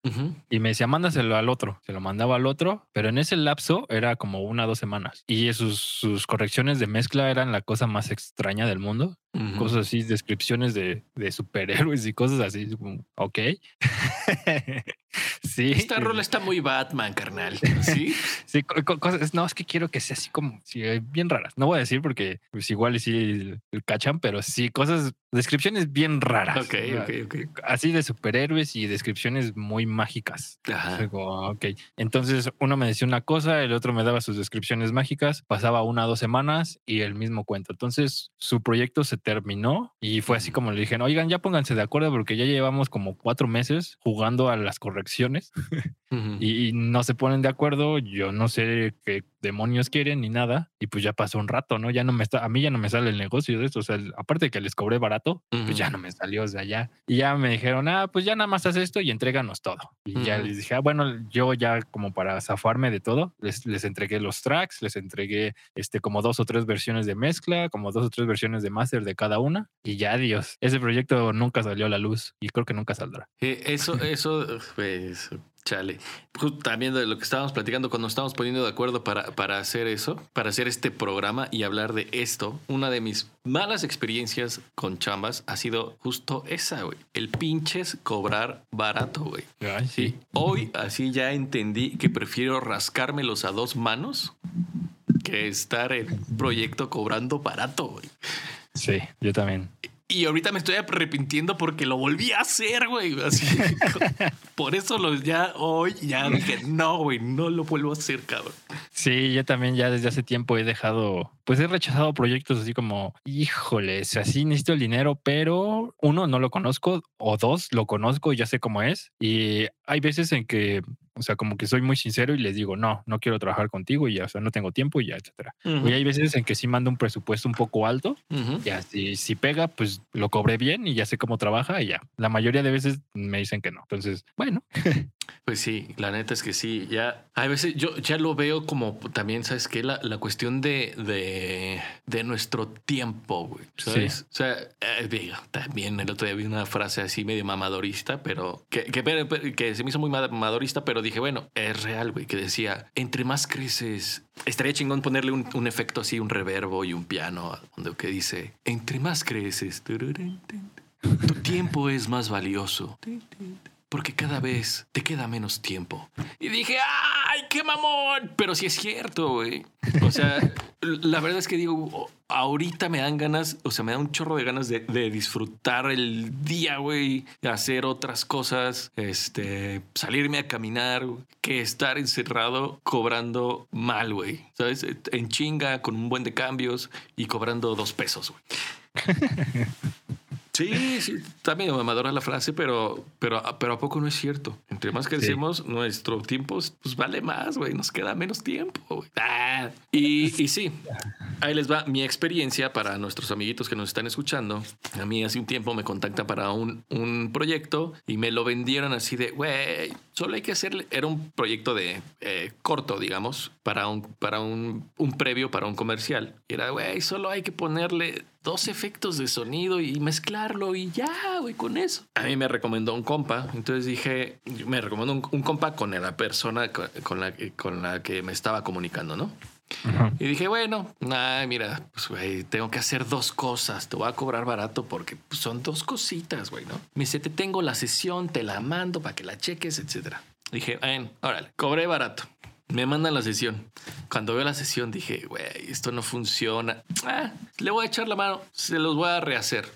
y me decía, mándaselo al otro. Se lo mandaba al otro, pero en ese lapso era como una o dos semanas y sus, sus correcciones de mezcla eran la cosa más extraña del mundo cosas así, descripciones de, de, superhéroes y cosas así. Ok. sí. Esta rola está muy Batman, carnal. Sí. sí, cosas. No, es que quiero que sea así como sí, bien raras. No voy a decir porque pues igual sí cachan, pero sí, cosas, descripciones bien raras. Ok, ok, ok. Así de superhéroes y descripciones muy mágicas. Ajá. ok. Entonces uno me decía una cosa, el otro me daba sus descripciones mágicas, pasaba una o dos semanas y el mismo cuento. Entonces su proyecto se terminó y fue así como le dije, oigan, ya pónganse de acuerdo porque ya llevamos como cuatro meses jugando a las correcciones y, no se ponen de acuerdo. Yo no sé qué demonios quieren ni nada. Y pues ya pasó un rato, ¿no? Ya no me está, a mí ya no me sale el negocio de esto. O sea, aparte de que les cobré barato, pues ya no me salió de allá. Y ya me dijeron, ah, pues ya nada más haz esto y entréganos todo. Y ya les dije, ah, bueno, yo ya como para zafarme de todo, les, les entregué los tracks, les entregué este como dos o tres versiones de mezcla, como dos o tres versiones de master de cada una. Y ya, Dios, ese proyecto nunca salió a la luz y creo que nunca saldrá. Eh, eso, eso, pues, Chale. También de lo que estábamos platicando cuando estábamos poniendo de acuerdo para, para hacer eso, para hacer este programa y hablar de esto, una de mis malas experiencias con chambas ha sido justo esa, güey. El pinches cobrar barato, güey. sí. Hoy así ya entendí que prefiero rascármelos a dos manos que estar en proyecto cobrando barato, güey. Sí, yo también. Y ahorita me estoy arrepintiendo porque lo volví a hacer, güey. Así, por eso lo ya hoy ya dije, no, güey, no lo vuelvo a hacer, cabrón. Sí, yo también ya desde hace tiempo he dejado, pues he rechazado proyectos así como, híjoles, así necesito el dinero, pero uno, no lo conozco, o dos, lo conozco y ya sé cómo es. Y hay veces en que o sea, como que soy muy sincero y les digo, no, no quiero trabajar contigo y ya, o sea, no tengo tiempo y ya, etcétera. Y hay veces en que sí mando un presupuesto un poco alto, ya, si, si pega, pues lo cobré bien y ya sé cómo trabaja y ya. La mayoría de veces me dicen que no. Entonces, bueno. Pues sí, la neta es que sí. Ya a veces yo ya lo veo como también, ¿sabes qué? La, la cuestión de, de, de, nuestro tiempo, güey. ¿Sabes? O sea, eh, también el otro día vi una frase así medio mamadorista, pero que, que, que se me hizo muy mamadorista, pero dije, bueno, es real, güey, que decía, entre más creces, estaría chingón ponerle un, un efecto así, un reverbo y un piano, donde que dice, entre más creces, tu tiempo es más valioso porque cada vez te queda menos tiempo. Y dije, ¡ay, qué mamón! Pero sí es cierto, güey. O sea, la verdad es que digo, ahorita me dan ganas, o sea, me da un chorro de ganas de, disfrutar el día, güey, de hacer otras cosas, este, salirme a caminar, que estar encerrado cobrando mal, güey. ¿Sabes? En chinga, con un buen de cambios y cobrando dos pesos, güey. Sí, sí, está medio mamadora la frase, pero, pero, pero ¿a poco no es cierto? Entre más que decimos, nuestro tiempo pues vale más, güey, nos queda menos tiempo. Ah, y, y sí, ahí les va mi experiencia para nuestros amiguitos que nos están escuchando. A mí hace un tiempo me contacta para un, un proyecto y me lo vendieron así de, güey, solo hay que hacerle, era un proyecto de eh, corto, digamos, para un, para un, un previo, para un comercial. Era, güey, solo hay que ponerle dos efectos de sonido y mezclarlo y ya, güey, con eso. A mí me recomendó un compa, entonces dije, me recomendó un, compa con la persona con, la, con la que me estaba comunicando, ¿no? Y dije, bueno, ay, mira, pues, güey, tengo que hacer dos cosas. Te voy a cobrar barato porque pues, son dos cositas, güey, ¿no? Me dice, te tengo la sesión, te la mando para que la cheques, etcétera. Dije, bueno, órale, cobré barato. Me mandan la sesión. Cuando veo la sesión dije, güey, esto no funciona. Ah, le voy a echar la mano, se los voy a rehacer.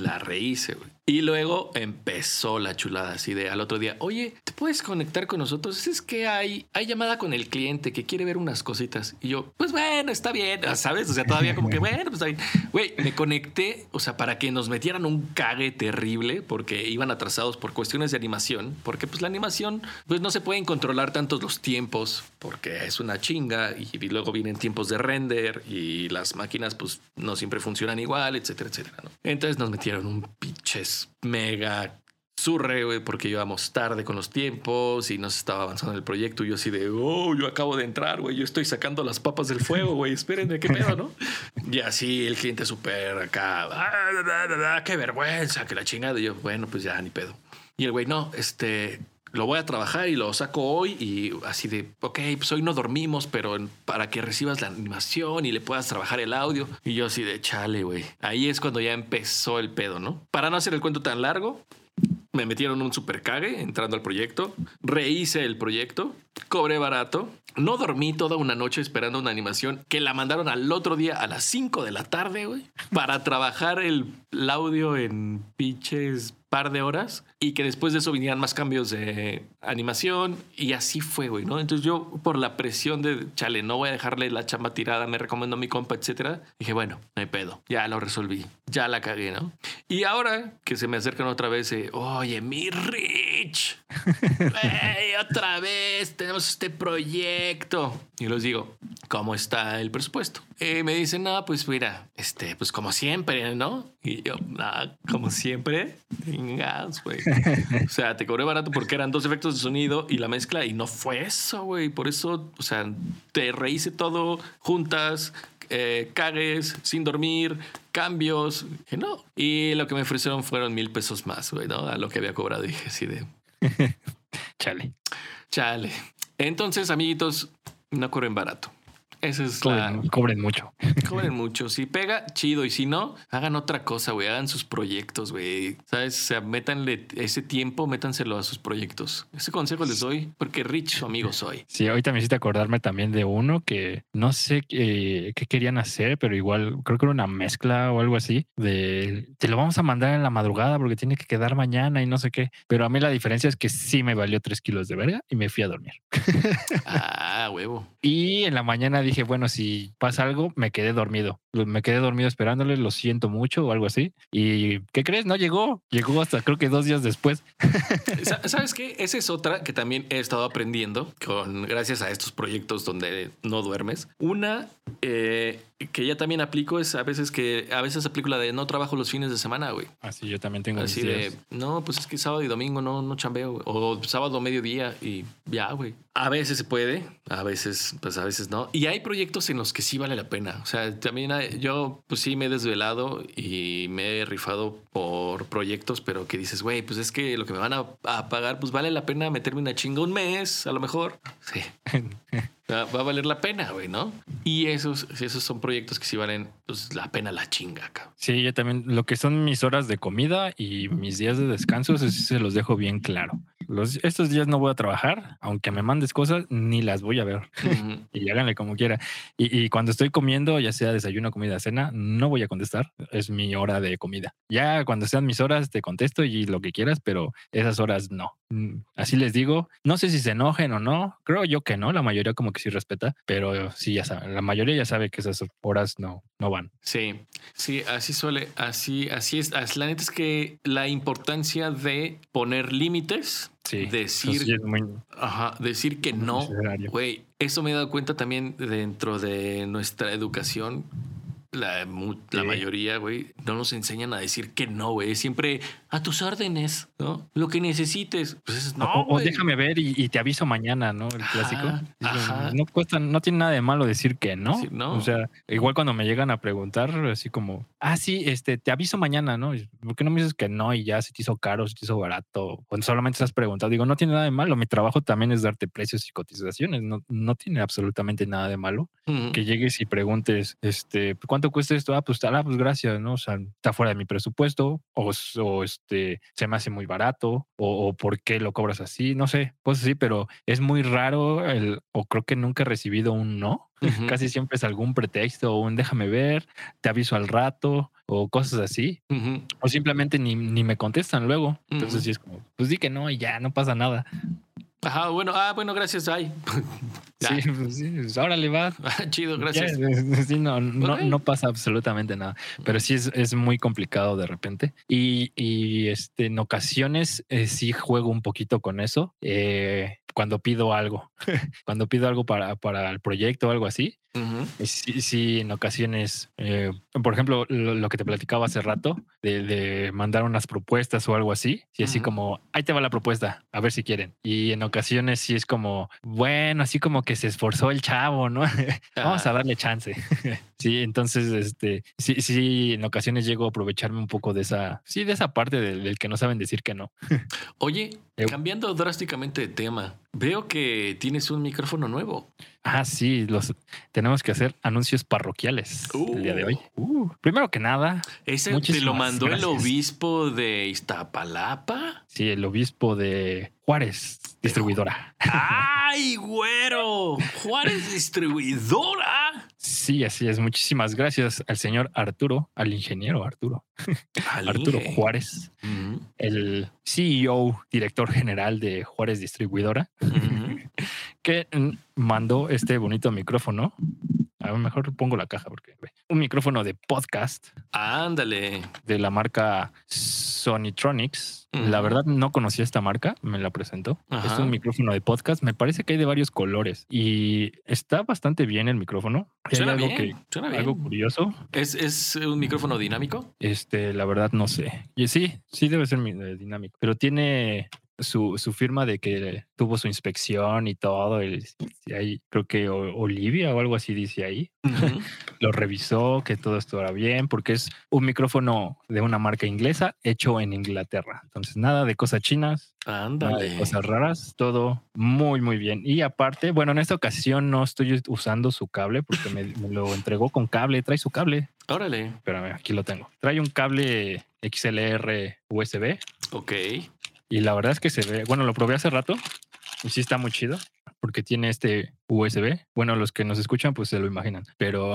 La rehice, güey. Y luego empezó la chulada así de al otro día, oye, ¿te puedes conectar con nosotros? Es que hay, hay llamada con el cliente que quiere ver unas cositas. Y yo, pues bueno, está bien, ¿sabes? O sea, todavía como que, bueno, pues ahí, güey, me conecté, o sea, para que nos metieran un cague terrible porque iban atrasados por cuestiones de animación, porque pues la animación, pues no se pueden controlar tantos los tiempos porque es una chinga y, y luego vienen tiempos de render y las máquinas pues no siempre funcionan igual, etcétera, etcétera. ¿no? Entonces nos metieron un pinches mega surre, güey, porque íbamos tarde con los tiempos y no se estaba avanzando el proyecto. Y yo así de, oh, yo acabo de entrar, güey, yo estoy sacando las papas del fuego, güey, espérenme, qué pedo, ¿no? Y así el cliente súper acá, ah, qué vergüenza, que la chingada. Y yo, bueno, pues ya, ni pedo. Y el güey, no, este, lo voy a trabajar y lo saco hoy y así de, ok, pues hoy no dormimos, pero para que recibas la animación y le puedas trabajar el audio. Y yo así de, chale, güey. Ahí es cuando ya empezó el pedo, ¿no? Para no hacer el cuento tan largo, me metieron un super cague entrando al proyecto, rehice el proyecto, cobré barato, no dormí toda una noche esperando una animación que la mandaron al otro día a las 5 de la tarde, güey, para trabajar el, el audio en pinches par de horas y que después de eso vinieran más cambios de animación y así fue, güey, ¿no? Entonces yo por la presión de, chale, no voy a dejarle la chamba tirada, me recomendó mi compa, etcétera, dije, bueno, no hay pedo, ya lo resolví, ya la cagué, ¿no? Y ahora que se me acercan otra vez, eh, oye, mi Rich, otra vez tenemos este proyecto. Y les digo, ¿cómo está el presupuesto? Y me dicen, no, pues mira, este, pues como siempre, ¿no? Y yo, nada, como siempre, güey. O sea, te cobré barato porque eran dos efectos de sonido y la mezcla y no fue eso, güey. Por eso, o sea, te rehice todo juntas, eh, cagues, sin dormir, cambios. Que no. Y lo que me ofrecieron fueron mil pesos más, güey, ¿no? A lo que había cobrado. dije así de. Chale. Chale. Entonces, amiguitos, no cobren barato. Esa es cobren, la... cobren mucho. Cobren mucho. Si pega, chido. Y si no, hagan otra cosa, güey. Hagan sus proyectos, güey. ¿Sabes? O sea, métanle ese tiempo, métanselo a sus proyectos. Ese consejo les doy porque Rich, su amigo soy. Sí, ahorita me hiciste acordarme también de uno que no sé qué, qué querían hacer, pero igual creo que era una mezcla o algo así. De te lo vamos a mandar en la madrugada porque tiene que quedar mañana y no sé qué. Pero a mí la diferencia es que sí me valió tres kilos de verga y me fui a dormir. ah, huevo. Y en la mañana dije, dije, bueno, si pasa algo, me quedé dormido. Me quedé dormido esperándole, lo siento mucho o algo así. ¿Y qué crees? No llegó, llegó hasta creo que dos días después. ¿Sabes qué? Esa es otra que también he estado aprendiendo con gracias a estos proyectos donde no duermes. Una eh, que ya también aplico es a veces que a veces aplico la de no trabajo los fines de semana, güey. Así yo también tengo Así de, no, pues es que sábado y domingo no, no chambeo, o sábado mediodía y ya, güey. A veces se puede, a veces, pues a veces no. Y hay proyectos en los que sí vale la pena. O sea, también yo, pues sí me he desvelado y me he rifado por proyectos, pero que dices, güey, pues es que lo que me van a, a pagar, pues vale la pena meterme una chinga un mes, a lo mejor. Sí. va, a valer la pena, güey, ¿no? Y esos, esos son proyectos que sí valen pues, la pena la chinga, cabrón. Sí, yo también, lo que son mis horas de comida y mis días de descanso, se los dejo bien claro. Los, estos días no voy a trabajar, aunque me mandes cosas, ni las voy a ver. y háganle como quiera. Y, y, cuando estoy comiendo, ya sea desayuno, comida, cena, no voy a contestar. Es mi hora de comida. Ya cuando sean mis horas, te contesto y lo que quieras, pero esas horas no. Mm, así les digo. No sé si se enojen o no. Creo yo que no. La mayoría como que sí respeta, pero sí, ya saben. La mayoría ya sabe que esas horas no, no van. Sí, sí, así suele, así, así es. La neta es que la importancia de poner límites Sí, decir, ajá, decir que no, güey, eso me he dado cuenta también dentro de nuestra educación la, la mayoría, güey, no nos enseñan a decir que no, güey. Siempre a tus órdenes, ¿no? Lo que necesites. Pues no. O, déjame ver y, te aviso mañana, ¿no? El clásico. No cuesta, no tiene nada de malo decir que no. O sea, igual cuando me llegan a preguntar, así como, ah, sí, este, te aviso mañana, ¿no? ¿Por qué no me dices que no y ya se te hizo caro, se te hizo barato? Cuando solamente estás preguntando, digo, no tiene nada de malo. Mi trabajo también es darte precios y cotizaciones. No, no tiene absolutamente nada de malo que llegues y preguntes, este, ¿cuánto cuesta esto? Ah, pues, ah, pues gracias, ¿no? O sea, está fuera de mi presupuesto, o, o este, se me hace muy barato, o, por qué lo cobras así, no sé, pues sí, pero es muy raro, el, o creo que nunca he recibido un no. Casi siempre es algún pretexto o un déjame ver, te aviso al rato o cosas así. O simplemente ni, ni, me contestan luego. Entonces sí es como, pues di que no y ya no pasa nada. Ajá, bueno, ah, bueno, gracias, ay. sí, pues sí, pues ahora le va. Chido, gracias. Sí, no, no, no, pasa absolutamente nada, pero sí es, es muy complicado de repente. Y, y este, en ocasiones eh, sí juego un poquito con eso. Eh, cuando pido algo, cuando pido algo para, para el proyecto o algo así, sí, sí, en ocasiones, eh, por ejemplo, lo, que te platicaba hace rato, de, mandar unas propuestas o algo así, y así como, ahí te va la propuesta, a ver si quieren. Y en ocasiones sí es como, bueno, así como que se esforzó el chavo, ¿no? Vamos a darle chance. sí, entonces, este, sí, sí, en ocasiones llego a aprovecharme un poco de esa, sí, de esa parte del que no saben decir que no. Oye, cambiando drásticamente de tema, Veo que tienes un micrófono nuevo. Ah, sí, los tenemos que hacer anuncios parroquiales el día de hoy. Uh, primero que nada, ese te lo mandó el obispo de Iztapalapa. Sí, el obispo de Juárez, distribuidora. ¡Ay, güero! Juárez distribuidora. Sí, así es. Muchísimas gracias al señor Arturo, al ingeniero Arturo. Arturo Juárez, el CEO, director general de Juárez Distribuidora, que mandó este bonito micrófono. A lo mejor pongo la caja porque un micrófono de podcast. Ándale. De la marca Sonytronics la verdad no conocía esta marca, me la presentó. Es un micrófono de podcast, me parece que hay de varios colores y está bastante bien el micrófono. Suena algo bien, Algo curioso. ¿Es, un micrófono dinámico? Este, la verdad no sé. Y sí, sí debe ser eh, dinámico, pero tiene su, su, firma de que tuvo su inspección y todo. Ahí, creo que Olivia o algo así dice ahí. Lo revisó, que todo estuviera bien, porque es un micrófono de una marca inglesa hecho en Inglaterra. Entonces, nada de cosas chinas, nada de cosas raras, todo muy, muy bien. Y aparte, bueno, en esta ocasión no estoy usando su cable porque me, me lo entregó con cable, trae su cable. Órale. Espérame, aquí lo tengo. Trae un cable XLR USB. Ok. Y la verdad es que se ve, bueno, lo probé hace rato y sí está muy chido porque tiene este USB. Bueno, los que nos escuchan pues se lo imaginan, pero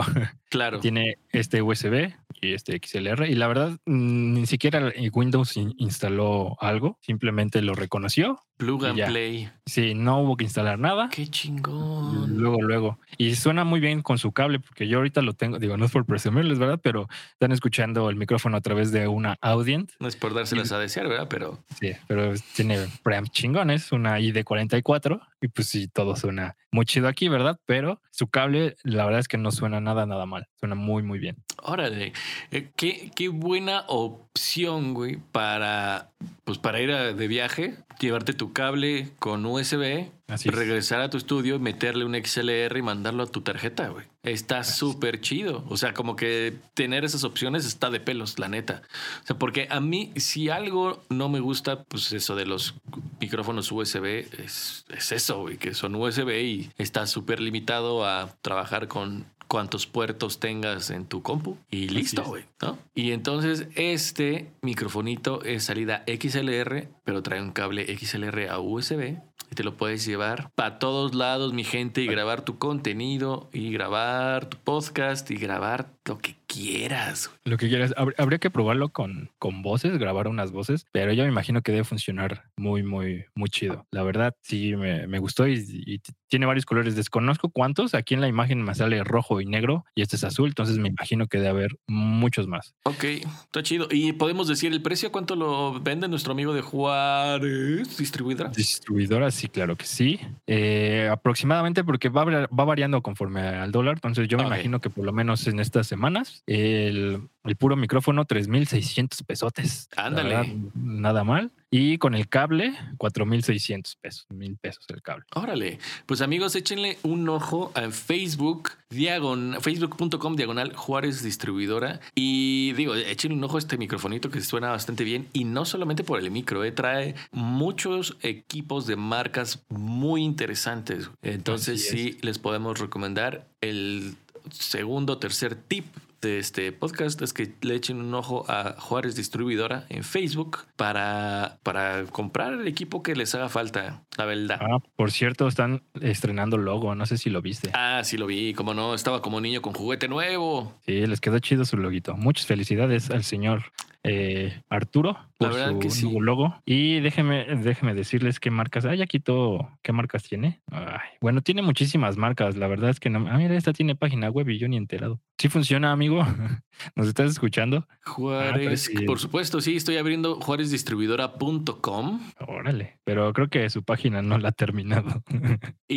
Claro. tiene este USB y este XLR y la verdad mm, ni siquiera Windows in- instaló algo, simplemente lo reconoció. Plug and play. Sí, no hubo que instalar nada. Qué chingón. Luego, luego. Y suena muy bien con su cable, porque yo ahorita lo tengo, digo, no es por presumirles, ¿verdad? Pero están escuchando el micrófono a través de una Audient. No es por dárselas a desear, ¿verdad? Pero Sí, pero tiene preamp chingones, una ID44, y pues sí, todo suena muy chido aquí, ¿verdad? Pero su cable, la verdad es que no suena nada, nada mal. Suena muy, muy bien. órale, eh, qué, qué buena opción, güey, para, pues para ir a- de viaje, llevarte tu cable con USB, Así es. regresar a tu estudio, meterle un XLR y mandarlo a tu tarjeta, güey. Está súper chido. O sea, como que tener esas opciones está de pelos, la neta. O sea, porque a mí, si algo no me gusta, pues eso de los micrófonos USB, es, es eso, güey, que son USB y está súper limitado a trabajar con cuantos puertos tengas en tu compu y listo, güey, ¿no? Y entonces este microfonito es salida XLR, pero trae un cable XLR a USB y te lo puedes llevar para todos lados, mi gente, y grabar tu contenido y grabar tu podcast y grabar lo que quieras. Lo que quieras. Habr- Habría que probarlo con, con voces, grabar unas voces, pero yo me imagino que debe funcionar muy, muy, muy chido. La verdad, sí, me, me gustó y, tiene varios colores. Desconozco cuántos. Aquí en la imagen me sale rojo y negro y este es azul, entonces me imagino que debe haber muchos más. Ok, está chido. ¿Y podemos decir el precio? ¿Cuánto lo vende nuestro amigo de Juárez, distribuidora? Distribuidora, sí, claro que sí. Eh, aproximadamente porque va, va variando conforme al dólar. Entonces yo me imagino que por lo menos en estas semanas el, el puro micrófono 3.600 pesotes. Ándale. verdad, nada mal. Y con el cable 4.600 pesos. Mil pesos el cable. Órale, pues amigos, échenle un ojo a Facebook, diagon, facebook.com diagonal Juárez Distribuidora. Y digo, échenle un ojo a este microfonito que suena bastante bien. Y no solamente por el micro, eh, trae muchos equipos de marcas muy interesantes. Entonces sí, les podemos recomendar el segundo, tercer tip de este podcast es que le echen un ojo a Juárez Distribuidora en Facebook para, para comprar el equipo que les haga falta, la verdad. Ah, por cierto, están estrenando logo. No sé si lo viste. Ah, sí lo vi, como no, estaba como niño con juguete nuevo. Sí, les quedó chido su loguito. Muchas felicidades al señor eh, Arturo La por verdad su que sí. nuevo logo. Y déjeme, déjeme decirles qué marcas. Ah, ya quitó qué marcas tiene. Ay, bueno, tiene muchísimas marcas. La verdad es que no. Ah, mira, esta tiene página web y yo ni enterado. Sí funciona, amigo. ¿Nos estás escuchando? Juárez, Ah, sí. por supuesto, sí, estoy abriendo juárezdistribuidora.com Órale. Pero creo que su página no la ha terminado. y,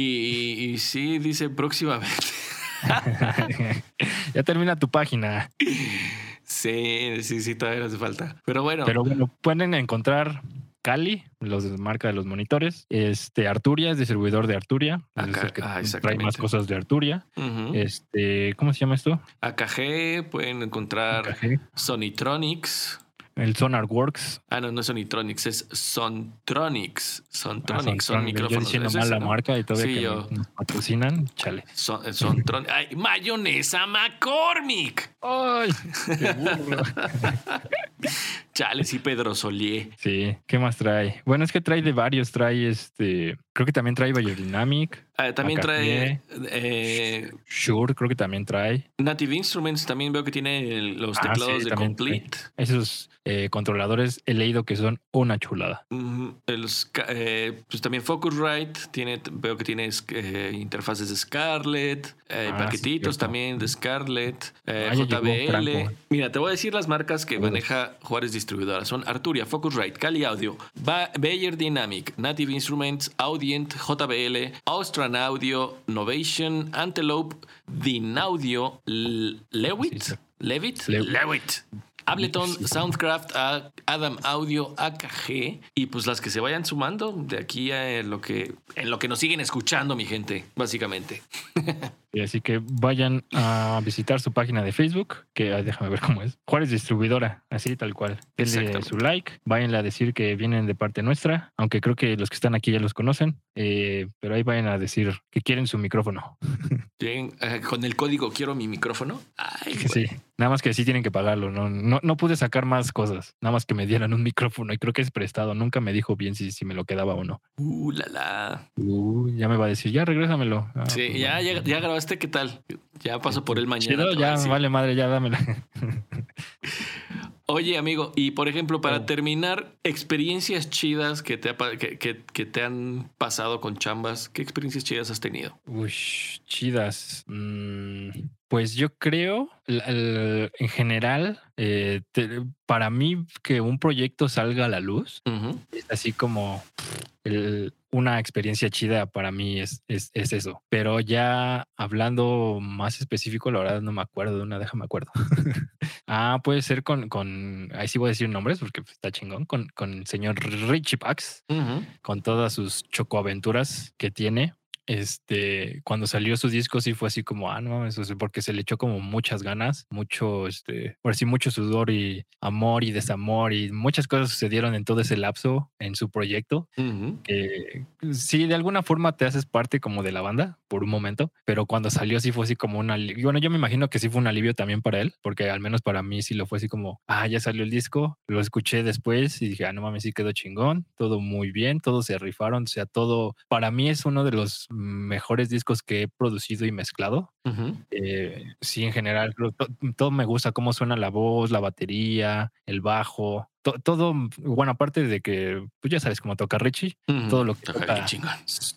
y sí dice próximamente. ya termina tu página. Sí, sí, sí, todavía hace falta. Pero bueno, Pero bueno, pueden encontrar Cali, los de marca de los monitores. Este Arturia es distribuidor de Arturia. es Acá- que ah, trae más cosas de Arturia. Este, ¿cómo se llama esto? AKG, pueden encontrar AKG. Sonitronics. El Sonar Works. Ah, no, no es Sonitronics, es Sontronics. Ah, Sontronics, son Sontron. Yo micrófonos. diciendo es mal ese, la ¿no? marca y todavía Sí, que yo. nos patrocinan. Chale. Son, Sontron- Ay, mayonesa McCormick. ¡Ay! ¡Qué burro! Chale, sí, Pedro Solier. sí, ¿qué más trae? Bueno, es que trae de varios. Trae este. Creo que también trae Biodynamic. Ah, también trae eh, Shure, creo que también trae. Native Instruments. También veo que tiene los Ah, teclados sí, de Complete. Esos eh, controladores he leído que son una chulada. El eh, pues también Focusrite. Tiene, veo que tiene eh, interfaces de Scarlett. Ah, paquetitos también de Scarlett. JBL. Mira, te voy a decir las marcas que maneja Juárez Distribuidora. Son Arturia, Focusrite, Cali Audio, Ba- Bayer Dynamic, Native Instruments, Audient, JBL, Austrian Audio, Novation, Antelope, Dynaudio, L- Lewitt. Levitt, Lewitt. Ableton. Soundcraft, Adam Audio, AKG y pues las que se vayan sumando de aquí a lo que en lo que nos siguen escuchando, mi gente, básicamente. Y así que vayan a visitar su página de Facebook, que ay, déjame ver cómo es. Juárez Distribuidora, así tal cual. Denle su like, váyanle a decir que vienen de parte nuestra, aunque creo que los que están aquí ya los conocen, eh, pero ahí vayan a decir que quieren su micrófono. Bien, eh, con el código quiero mi micrófono. Ay, sí, nada más que sí tienen que pagarlo. No, no, no pude sacar más cosas, nada más que me dieran un micrófono y creo que es prestado. Nunca me dijo bien si, si me lo quedaba o no. Uh, la, la. Uh, ya me va a decir, ya regrésamelo. Ah, Sí, pues ya, ya ¿qué tal? Ya paso por él mañana. Chido, ya vale madre, ya dámela. Oye, amigo, y por ejemplo, para Oh. terminar, experiencias chidas que te, ha pa- que, que- que te han pasado con chambas, ¿qué experiencias chidas has tenido? Uy, chidas. Mm, pues yo creo, el- en general, eh, te- para mí que un proyecto salga a la luz, es así como el- una experiencia chida para mí es, es, es eso. Pero ya hablando más específico, la verdad no me acuerdo de una, déjame acuerdo. ah, puede ser con, con, ahí sí voy a decir nombres porque pues, está chingón, con, con el señor Richie Pax con todas sus chocoaventuras que tiene. Este, cuando salió su disco, sí fue así como, ah, no mames, o sea, porque se le echó como muchas ganas, mucho, este, por sí, mucho sudor y amor y desamor y muchas cosas sucedieron en todo ese lapso en su proyecto. Ujú. Que sí, de alguna forma te haces parte como de la banda por un momento, pero cuando salió, sí fue así como un alivio. Bueno, yo me imagino que sí fue un alivio también para él, porque al menos para mí sí lo fue así como, ah, ya salió el disco, lo escuché después y dije, ah, no mames, sí quedó chingón, todo muy bien, todos se rifaron, o sea, todo, para mí es uno de los mejores discos que he producido y mezclado. Eh, sí, en general, to- todo me gusta cómo suena la voz, la batería, el bajo, to- todo, bueno, aparte de que, pues ya sabes cómo toca Richie, todo lo que toca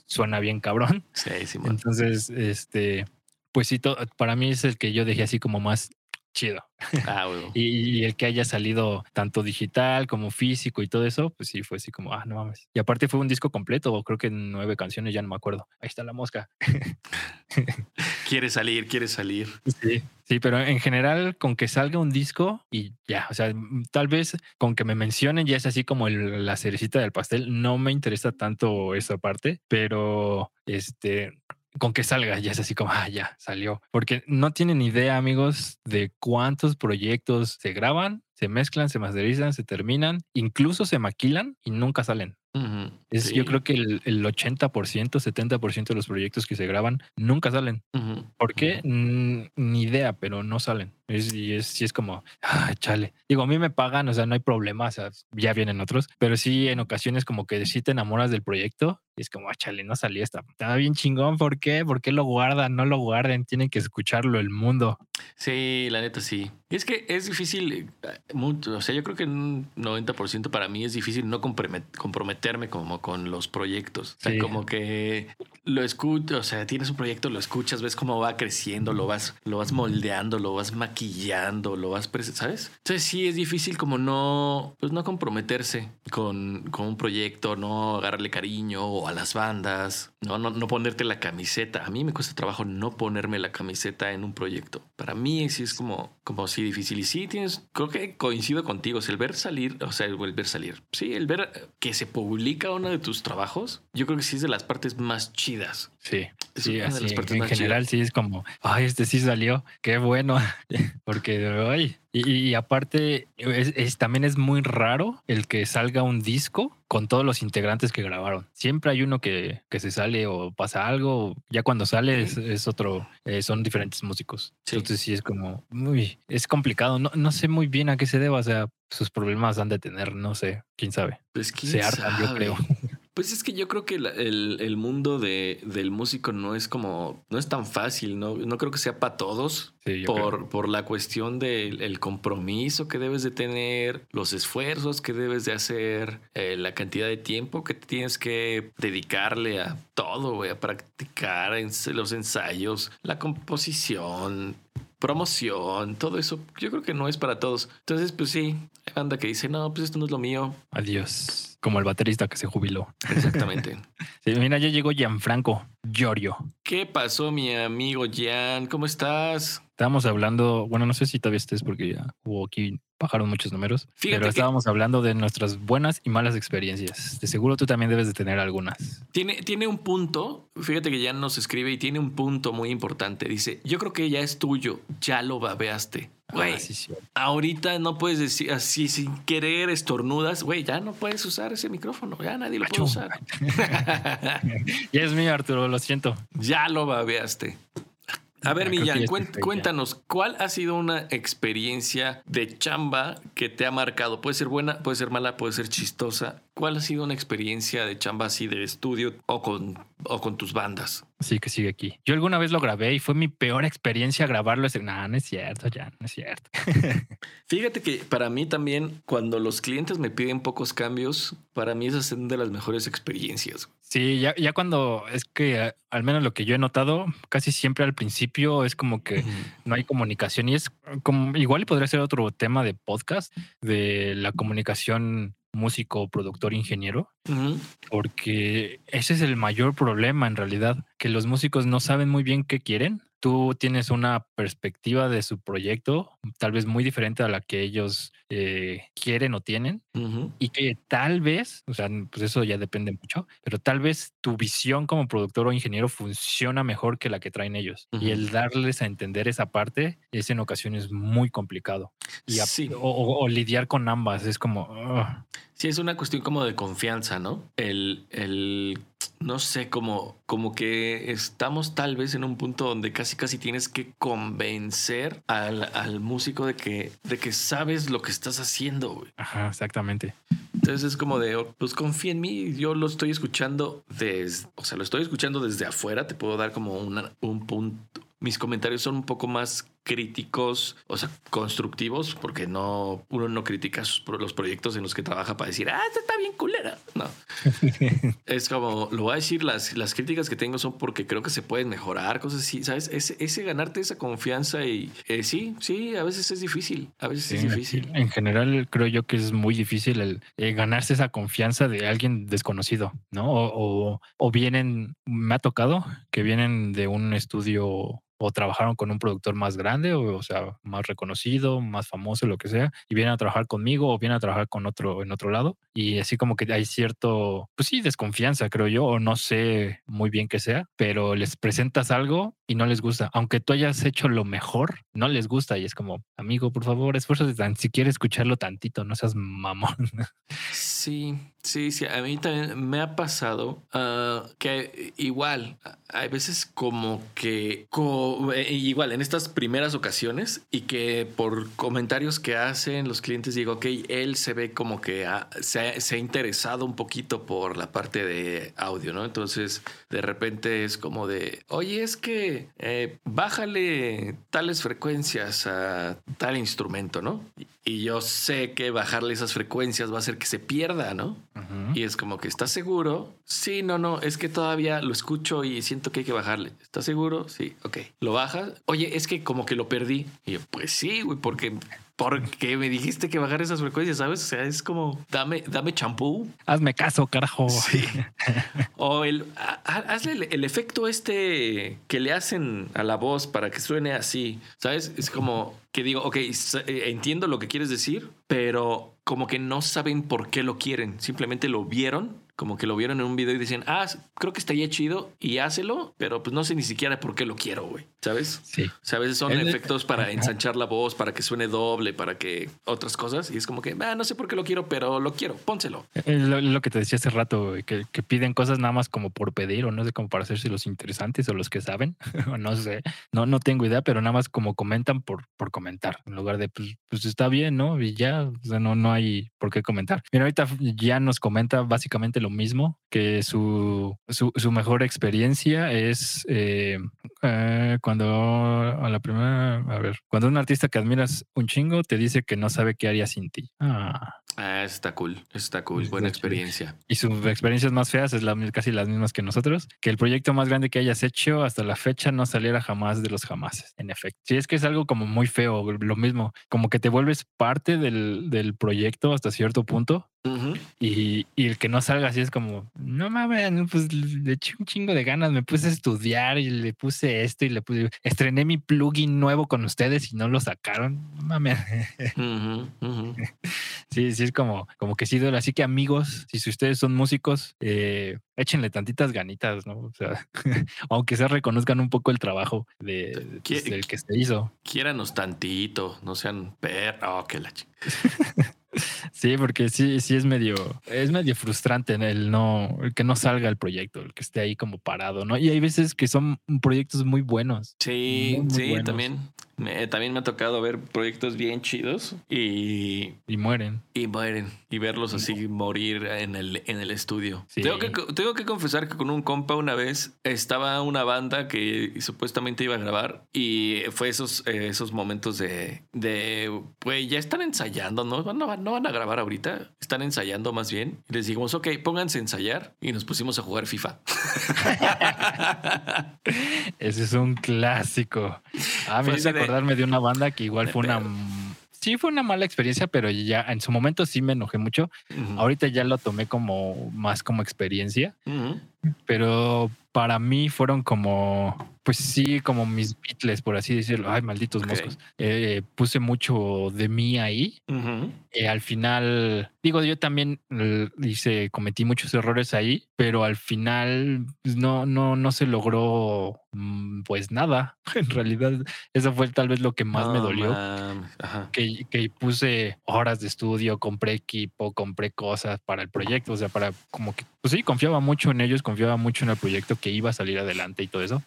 suena bien cabrón. Sí, Simón. Entonces, este, pues sí, to- para mí es el que yo dejé así como más chido. Ah. Y, y el que haya salido tanto digital como físico y todo eso, pues sí, fue así como, ah, no mames. Y aparte fue un disco completo, creo que nueve canciones, ya no me acuerdo. Ahí está la mosca. Quiere salir, quiere salir. Sí. Sí, pero en general, con que salga un disco y ya, o sea, tal vez con que me mencionen ya es así como el- la cerecita del pastel. No me interesa tanto esa parte, pero este, con que salga ya es así como, ah, ya salió. Porque no tienen idea, amigos, de cuántos proyectos se graban, se mezclan, se masterizan, se terminan, incluso se maquilan y nunca salen. Ujú. Es, Sí. Yo creo que el, el 80%, 70% de los proyectos que se graban nunca salen. ¿Por qué? Ni idea, pero no salen. Es, y es, sí es como, ah, chale. Digo, a mí me pagan, o sea, no hay problema, o sea, ya vienen otros, pero sí en ocasiones como que sí te enamoras del proyecto y es como, ah, chale, no salió esta. Estaba bien chingón, ¿por qué? ¿Por qué lo guardan? No lo guarden, tienen que escucharlo el mundo. Sí, la neta sí. Y es que es difícil, eh, mucho, o sea, yo creo que un 90% para mí es difícil no compromet- comprometerme como con los proyectos. O sea, Sí. como que lo escucho, o sea, tienes un proyecto, lo escuchas, ves cómo va creciendo, lo vas, lo vas moldeando, lo vas maquillando, lo vas, ¿sabes? Entonces sí es difícil como no, pues no comprometerse con, con un proyecto, no agarrarle cariño o a las bandas, no, no, no ponerte la camiseta. A mí me cuesta trabajo no ponerme la camiseta en un proyecto. Para mí sí es como, como sí difícil. Y sí tienes, creo que coincido contigo. O sea, el ver salir, o sea, el ver salir. Sí, el ver que se publica uno de tus trabajos, yo creo que sí es de las partes más chidas. Sí, Es sí, así. las partes En general sí es como, ay, este sí salió, qué bueno. Porque, ay, y, y aparte, es, es- también es muy raro el que salga un disco con todos los integrantes que grabaron. Siempre hay uno que, que se sale o pasa algo. Ya cuando sale es, es otro, eh, son diferentes músicos. Sí. Entonces sí es como, muy, es complicado. No, no sé muy bien a qué se deba. O sea, sus problemas han de tener, no sé, quién sabe. Pues quién Se hartan, yo creo. Pues es que yo creo que el, el mundo de, del músico no es como, no es tan fácil, no, no creo que sea para todos. Sí, por, por la cuestión del el compromiso que debes de tener, los esfuerzos que debes de hacer, eh, la cantidad de tiempo que tienes que dedicarle a todo, a practicar ens- los ensayos, la composición, promoción, todo eso. Yo creo que no es para todos. Entonces, pues sí, hay banda que dice, no, pues esto no es lo mío. Adiós. Como el baterista que se jubiló. Exactamente. Sí, mira, ya llegó Gianfranco Giorgio. ¿Qué pasó, mi amigo Jan? ¿Cómo estás? Estábamos hablando, bueno, no sé si todavía estés porque ya hubo aquí bajaron muchos números, pero estábamos hablando de nuestras buenas y malas experiencias. De seguro tú también debes de tener algunas. Tiene, tiene un punto, fíjate que ya nos escribe y tiene un punto muy importante. Dice, yo creo que ya es tuyo, ya lo babeaste. Ah, güey, ahorita no puedes decir así sin querer estornudas, güey, ya no puedes usar ese micrófono, ya nadie lo puede usar. ya es mío, Arturo, lo siento. Ya lo babeaste. A ver, Millán, cuéntanos, ¿cuál ha sido una experiencia de chamba que te ha marcado? Puede ser buena, puede ser mala, puede ser chistosa. ¿Cuál ha sido una experiencia de chamba así de estudio o con, o con tus bandas? Sí, que sigue aquí. Yo alguna vez lo grabé y fue mi peor experiencia grabarlo. No, no es cierto, ya, no es cierto. Fíjate que para mí también, cuando los clientes me piden pocos cambios, para mí esas son de las mejores experiencias. Sí, ya, ya cuando es que al menos lo que yo he notado, casi siempre al principio es como que no hay comunicación y es como igual y podría ser otro tema de podcast de la comunicación músico, productor, ingeniero, porque ese es el mayor problema en realidad, que los músicos no saben muy bien qué quieren. Tú tienes una perspectiva de su proyecto, tal vez muy diferente a la que ellos eh, quieren o tienen, y que tal vez, o sea, pues eso ya depende mucho, pero tal vez tu visión como productor o ingeniero funciona mejor que la que traen ellos. Y el darles a entender esa parte es en ocasiones muy complicado. Y o, lidiar con ambas es como... Sí, es una cuestión como de confianza, ¿no? El, el no sé, como, como que estamos tal vez en un punto donde casi casi tienes que convencer al, músico de que, de que sabes lo que estás haciendo. Güey. Ajá, exactamente. Entonces es como de, oh, pues confía en mí, yo lo estoy escuchando desde, o sea, lo estoy escuchando desde afuera, te puedo dar como un punto, mis comentarios son un poco más críticos, o sea, constructivos, porque no, uno no critica los proyectos en los que trabaja para decir, ah, esta está bien culera. No. es como, lo voy a decir, las, las críticas que tengo son porque creo que se pueden mejorar, cosas así, ¿sabes? Ese, ese ganarte esa confianza y eh, sí, sí, a veces es difícil, a veces es difícil. En general, creo yo que es muy difícil el, eh, ganarse esa confianza de alguien desconocido, ¿no? o, o vienen, me ha tocado que vienen de un estudio o trabajaron con un productor más grande, o, o, sea, más reconocido, más famoso, lo que sea, y vienen a trabajar conmigo o vienen a trabajar con otro en otro lado. Y así como que hay cierto, pues sí, desconfianza, creo yo, o no sé muy bien qué sea, pero les presentas algo y no les gusta. Aunque tú hayas hecho lo mejor, no les gusta. Y es como, amigo, por favor, esfuérzate tan, si quieres escucharlo tantito, no seas mamón. Sí, sí, sí. A mí también me ha pasado ah, que igual, hay veces como que, eh, igual en estas primeras ocasiones y que por comentarios que hacen los clientes digo, ok, él se ve como que se, ha, interesado un poquito por la parte de audio, ¿no? Entonces, de repente es como de, oye, es que eh, bájale tales frecuencias a tal instrumento, ¿no? Y yo sé que bajarle esas frecuencias va a hacer que se pierda, ¿no? Y es como que, ¿estás seguro? Sí, no, no, es que todavía lo escucho y siento que hay que bajarle. ¿Estás seguro? Sí, ok. ¿Lo bajas? Oye, es que como que lo perdí. Y yo, pues sí, güey, porque porque me dijiste que bajar esas frecuencias, ¿sabes? O sea, es como, dame, dame champú. Hazme caso, carajo. Sí. o el, hazle el, efecto este que le hacen a la voz para que suene así, ¿sabes? Es como que digo, ok, eh, entiendo lo que quieres decir, pero como que no saben por qué lo quieren. Simplemente lo vieron como que lo vieron en un video y dicen, ah, creo que estaría chido y hácelo, pero pues no sé ni siquiera por qué lo quiero, güey. ¿Sabes? Sí. O sea, a veces son efectos para ensanchar la voz, para que suene doble, para que otras cosas. Y es como que, ah, no sé por qué lo quiero, pero lo quiero, pónselo. Es lo, que te decía hace rato, que, que, piden cosas nada más como por pedir o no sé, como para hacerse los interesantes o los que saben. no sé, no, no tengo idea, pero nada más como comentan por, por comentar, en lugar de, pues, pues está bien, ¿no? Y ya, o sea, no, no hay por qué comentar. Mira, ahorita ya nos comenta básicamente lo mismo, que su, su, mejor experiencia es eh, eh, cuando a la primera, a ver, cuando un artista que admiras un chingo te dice que no sabe qué haría sin ti. Ah. Ah, está cool, está cool, buena experiencia. Y sus experiencias más feas es la, casi las mismas que nosotros, que el proyecto más grande que hayas hecho hasta la fecha no saliera jamás de los jamases, en efecto. Sí, es que es algo como muy feo, lo mismo, como que te vuelves parte del, del proyecto hasta cierto punto, y, el que no salga así es como, no mames, pues le eché un chingo de ganas, me puse a estudiar y le puse esto y le puse, estrené mi plugin nuevo con ustedes y no lo sacaron. No mames. Sí, sí, es como, como que sí duele. Así que amigos, si ustedes son músicos, eh, échenle tantitas ganitas, ¿no? O sea, aunque se reconozcan un poco el trabajo de, pues, del que se hizo. Quiéranos tantito, no sean perros. Oh, que la Sí, porque sí, sí es medio, es medio frustrante el no, el que no salga el proyecto, el que esté ahí como parado, ¿no? Y hay veces que son proyectos muy buenos. Sí, sí, también. también me ha tocado ver proyectos bien chidos y... Y mueren. Y mueren. Y verlos así morir en el, en el estudio. Tengo, que, tengo que confesar que con un compa una vez estaba una banda que supuestamente iba a grabar y fue esos, esos momentos de, de, pues ya están ensayando, ¿no? No, no van a grabar ahorita, están ensayando más bien. Y les dijimos, ok, pónganse a ensayar y nos pusimos a jugar FIFA. Ese es un clásico. A mí me acordarme de una banda que igual fue una sí fue una mala experiencia, pero ya en su momento sí me enojé mucho. Ahorita ya lo tomé como más como experiencia. Pero para mí fueron como, pues sí, como mis Beatles, por así decirlo. Ay, malditos moscos. Eh, puse mucho de mí ahí. Eh, al final, digo, yo también hice, cometí muchos errores ahí, pero al final pues, no, no, no se logró mm, pues nada. En realidad, eso fue tal vez lo que más me dolió. Que, que puse horas de estudio, compré equipo, compré cosas para el proyecto, o sea, para como que, pues sí, confiaba mucho en ellos, confiaba mucho en el proyecto que iba a salir adelante y todo eso.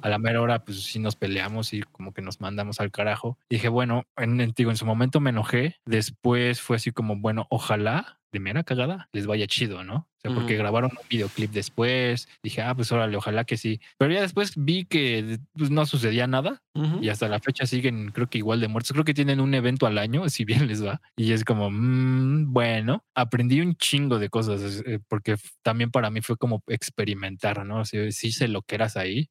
A la mera hora, pues sí nos peleamos y como que nos mandamos al carajo. dije, bueno, en, digo, en su momento me enojé. Después fue así como, bueno, ojalá de mera cagada les vaya chido, ¿no? Porque grabaron un videoclip después. Dije, ah, pues órale, ojalá que sí. Pero ya después vi que pues, no sucedía nada y hasta la fecha siguen, creo que igual de muertos. Creo que tienen un evento al año, si bien les va. Y es como, mm, bueno, aprendí un chingo de cosas eh, porque también para mí fue como experimentar, ¿no? Si, si sé lo que eras ahí.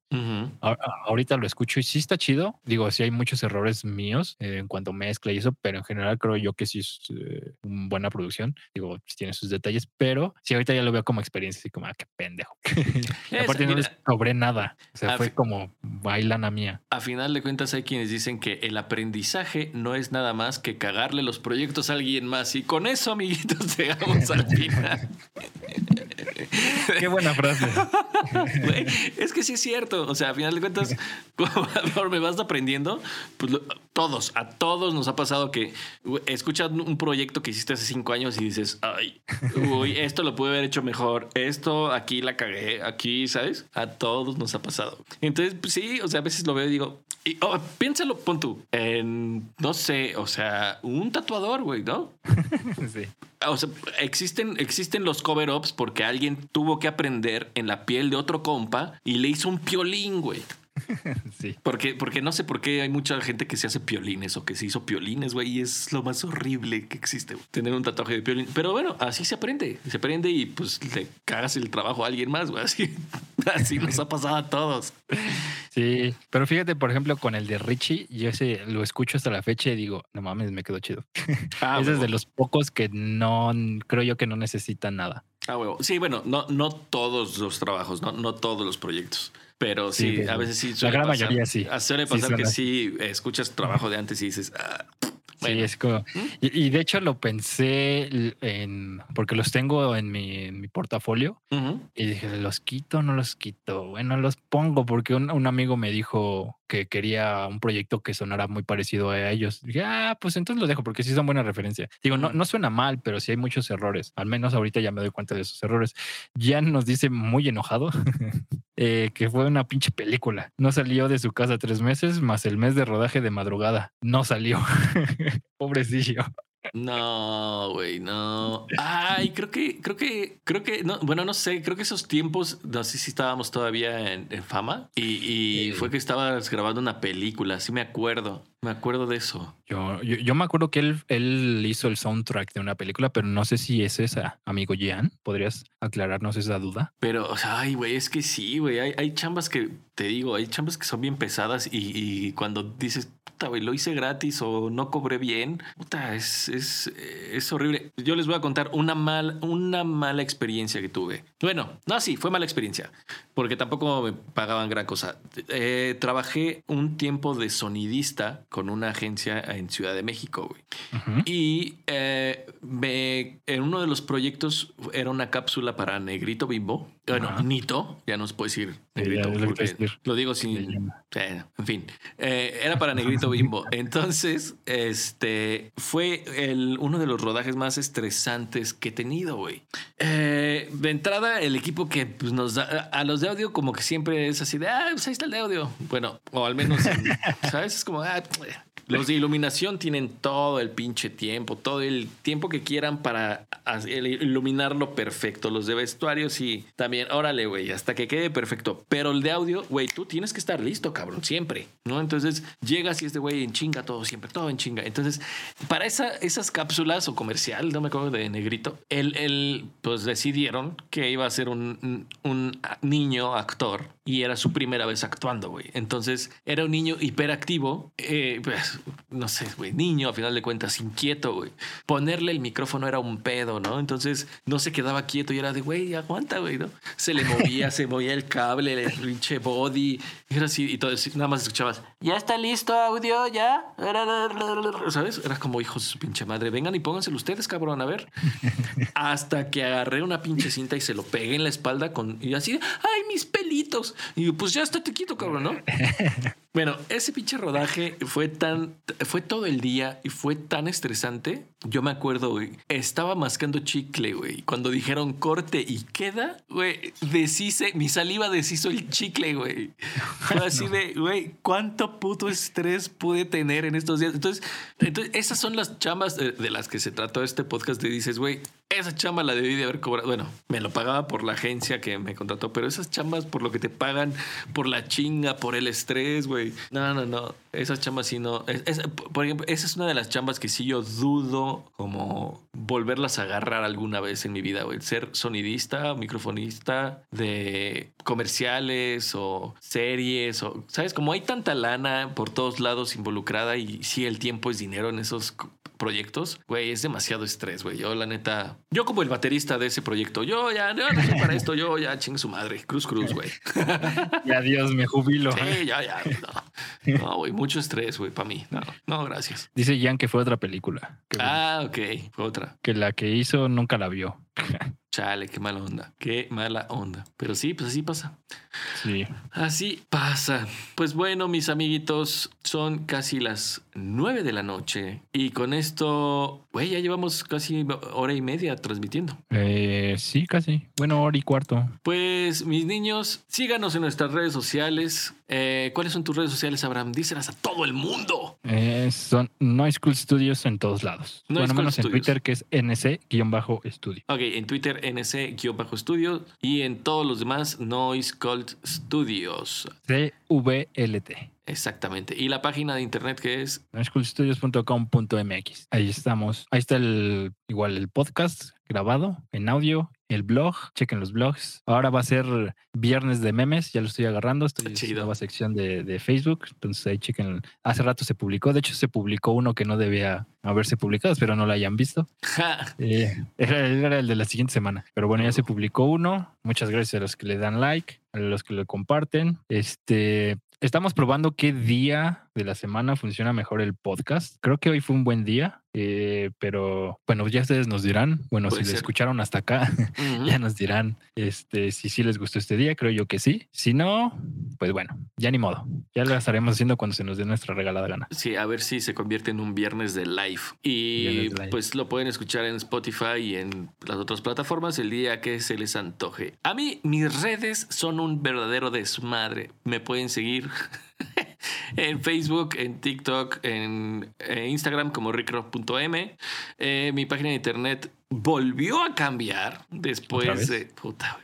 ahorita lo escucho y sí está chido. Digo, sí hay muchos errores míos eh, en cuanto mezcla y eso, pero en general creo yo que sí es eh, una buena producción. Digo, tiene sus detalles, pero si ahorita ya lo veo como experiencia, así como, ah, qué pendejo. aparte no les cobré nada. O sea, fue como bailana mía. A final de cuentas hay quienes dicen que el aprendizaje no es nada más que cagarle los proyectos a alguien más. Y con eso, amiguitos, llegamos al final. Qué buena frase. es que sí es cierto. O sea, a final de cuentas, como me vas aprendiendo, pues todos, a todos nos ha pasado que escuchas un proyecto que hiciste hace cinco años y dices, ay, uy, esto lo pude haber hecho mejor, esto aquí la cagué, aquí, ¿sabes? A todos nos ha pasado. Entonces, pues sí, o sea, a veces lo veo y digo, y, oh, piénsalo, pon tú, en, no sé, o sea, un tatuador, güey, ¿no? sí. O sea, existen, existen los cover-ups porque alguien tuvo que aprender en la piel de otro compa y le hizo un piolín, güey. sí. Porque, porque no sé por qué hay mucha gente que se hace piolines o que se hizo piolines, güey, y es lo más horrible que existe, tener un tatuaje de piolín. Pero bueno, así se aprende, se aprende y pues le cagas el trabajo a alguien más, güey. Así, así nos ha pasado a todos. Sí, pero fíjate, por ejemplo, con el de Richie, yo ese lo escucho hasta la fecha y digo, no mames, me quedó chido. Ah, ese es de los pocos que no creo yo que no necesitan nada. Ah, huevo. Sí, bueno, no, no todos los trabajos, no, no todos los proyectos. Pero sí, a veces sí. La gran mayoría sí. Suele pasar que sí escuchas trabajo de antes y dices, ah, Sí, es como. Y, de hecho lo pensé en. Porque los tengo en mi, portafolio. Y dije, ¿los quito o no los quito? Bueno, los pongo porque un, amigo me dijo que quería un proyecto que sonara muy parecido a ellos. dije, ah, pues entonces lo dejo porque sí son buena referencia. Digo, no, no suena mal, pero sí hay muchos errores. Al menos ahorita ya me doy cuenta de esos errores. Jan nos dice muy enojado eh, que fue una pinche película. No salió de su casa tres meses más el mes de rodaje de madrugada. No salió. Pobrecillo. No, güey, no. Ay, creo que, creo que, creo que, no, bueno, no sé, creo que esos tiempos, no sé si estábamos todavía en, fama y, fue que estabas grabando una película, sí me acuerdo. Me acuerdo de eso. Yo, yo, me acuerdo que él, él hizo el soundtrack de una película, pero no sé si es esa, amigo Jean. ¿Podrías aclararnos esa duda? Pero, o sea, ay, güey, es que sí, güey. Hay, hay chambas que, te digo, hay chambas que son bien pesadas y, y cuando dices, puta, güey, lo hice gratis o no cobré bien, puta, es, es, es horrible. Yo les voy a contar una, mal, una mala experiencia que tuve. Bueno, no, sí, fue mala experiencia, porque tampoco me pagaban gran cosa. Eh, trabajé un tiempo de sonidista con una agencia en Ciudad de México, güey. Y eh, me, en uno de los proyectos era una cápsula para Negrito Bimbo. Bueno, Nito, ya no se puede decir Negrito, lo digo sin... en fin, eh, era para Negrito Bimbo. Entonces, este fue el, uno de los rodajes más estresantes que he tenido, güey. de entrada, el equipo que pues, nos da a los de audio, como que siempre es así de, ah, pues ahí está el de audio. Bueno, o al menos, ¿sabes? Es como, ah, los de iluminación tienen todo el pinche tiempo, todo el tiempo que quieran para iluminarlo perfecto. Los de vestuario sí, también, órale, güey, hasta que quede perfecto. Pero el de audio, güey, tú tienes que estar listo, cabrón, siempre, ¿no? Entonces llegas y este güey en chinga todo, siempre, todo en chinga. Entonces, para esa, esas cápsulas o comercial, no me acuerdo de negrito, él, él pues decidieron que iba a ser un, un niño actor y era su primera vez actuando, güey. Entonces era un niño hiperactivo, eh, pues no sé, güey, niño a final de cuentas, inquieto, güey. Ponerle el micrófono era un pedo, ¿no? Entonces no se quedaba quieto y era de, güey, aguanta, güey, ¿no? Se le movía, se movía el cable, el pinche body, era así, y todo, nada más escuchabas, ya está listo audio, ya, ¿sabes? Era como, hijos de su pinche madre, vengan y pónganselo ustedes, cabrón, a ver. Hasta que agarré una pinche cinta y se lo pegué en la espalda con, y así, ay, mis pelitos. Y pues ya estate quieto, cabrón, ¿no? Bueno, ese pinche rodaje fue tan, fue todo el día y fue tan estresante. Yo me acuerdo, güey, estaba mascando chicle, güey. Cuando dijeron corte y queda, güey, deshice, mi saliva deshizo el chicle, güey. Fue así de, güey, ¿cuánto puto estrés pude tener en estos días? Entonces, entonces esas son las chambas de, de las que se trató este podcast. Y dices, güey, esa chamba la debí de haber cobrado. Bueno, me lo pagaba por la agencia que me contrató, pero esas chambas por lo que te pagan, por la chinga, por el estrés, güey. No, no, no. Esas chambas sí no. por ejemplo, esa es una de las chambas que sí yo dudo como volverlas a agarrar alguna vez en mi vida, güey. Ser sonidista, microfonista de comerciales o series o, ¿sabes? Como hay tanta lana por todos lados involucrada y sí el tiempo es dinero en esos proyectos, güey, es demasiado estrés, güey. Yo, la neta, yo como el baterista de ese proyecto, yo ya, no, no para esto, yo ya ching su madre, cruz, cruz, güey. y adiós, me jubilo. Sí, ya, ya. No, güey, mucho estrés, güey, para mí. No, no, gracias. Dice Jan que fue otra película. Ah, ok, fue otra. Que la que hizo nunca la vio. Chale, qué mala onda, qué mala onda. Pero sí, pues así pasa. Sí. Así pasa. Pues bueno, mis amiguitos, son casi las nueve de la noche y con esto, güey, ya llevamos casi hora y media transmitiendo. Eh, sí, casi. Bueno, hora y cuarto. Pues mis niños, síganos en nuestras redes sociales. Eh, ¿Cuáles son tus redes sociales, Abraham? Díselas a todo el mundo. Eh, son Noise School Studios en todos lados. bueno, menos en Twitter, que es NC-Studio. Ok, en Twitter NC-Studio y en todos los demás Noise Cult Studios. CVLT. Exactamente. Y la página de internet que es schoolstudios.com.mx. Ahí estamos. Ahí está el igual el podcast grabado en audio, el blog, chequen los blogs. Ahora va a ser viernes de memes, ya lo estoy agarrando. Estoy en la nueva sección de, Facebook. Entonces ahí chequen. Hace rato se publicó. De hecho, se publicó uno que no debía haberse publicado, espero no lo hayan visto. Eh, era, era el de la siguiente semana. Pero bueno, ya se publicó uno. Muchas gracias a los que le dan like, a los que lo comparten. Este, Estamos probando qué día de la semana funciona mejor el podcast. Creo que hoy fue un buen día, eh, pero bueno, ya ustedes nos dirán. Bueno, si le escucharon hasta acá, ya nos dirán este, si sí les gustó este día. Creo yo que sí. Si no, pues bueno, ya ni modo. Ya lo estaremos haciendo cuendo se nos dé nuestra regalada gana. Sí, a ver si se convierte en un viernes de live. Y pues lo pueden escuchar en Spotify y en las otras plataformas el día que se les antoje. A mí, mis redes son un verdadero desmadre. Me pueden seguir en Facebook, en TikTok, en, Instagram como rickrock.m. Eh, mi página de internet volvió a cambiar después de... Puta,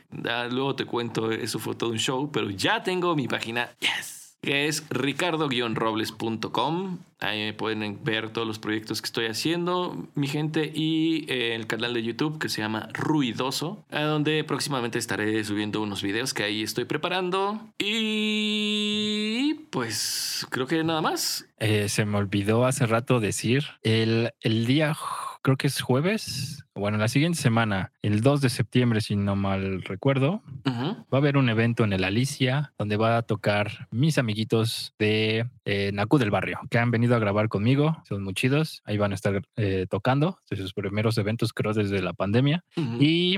luego te cuento, eso fue todo un show, pero ya tengo mi página. Yes. que es ricardo-robles.com. Ahí pueden ver todos los proyectos que estoy haciendo, mi gente, y eh, el canal de YouTube que se llama Ruidoso, a donde próximamente estaré subiendo unos videos que ahí estoy preparando. Y pues creo que nada más. Eh, se me olvidó hace rato decir, el, el día creo que es jueves, bueno, la siguiente semana, el 2 de septiembre, si no mal recuerdo, va a haber un evento en el Alicia donde va a tocar mis amiguitos de eh, Naku del barrio, que han venido a grabar conmigo, son muy chidos, ahí van a estar eh, tocando, de sus primeros eventos creo desde la pandemia. Y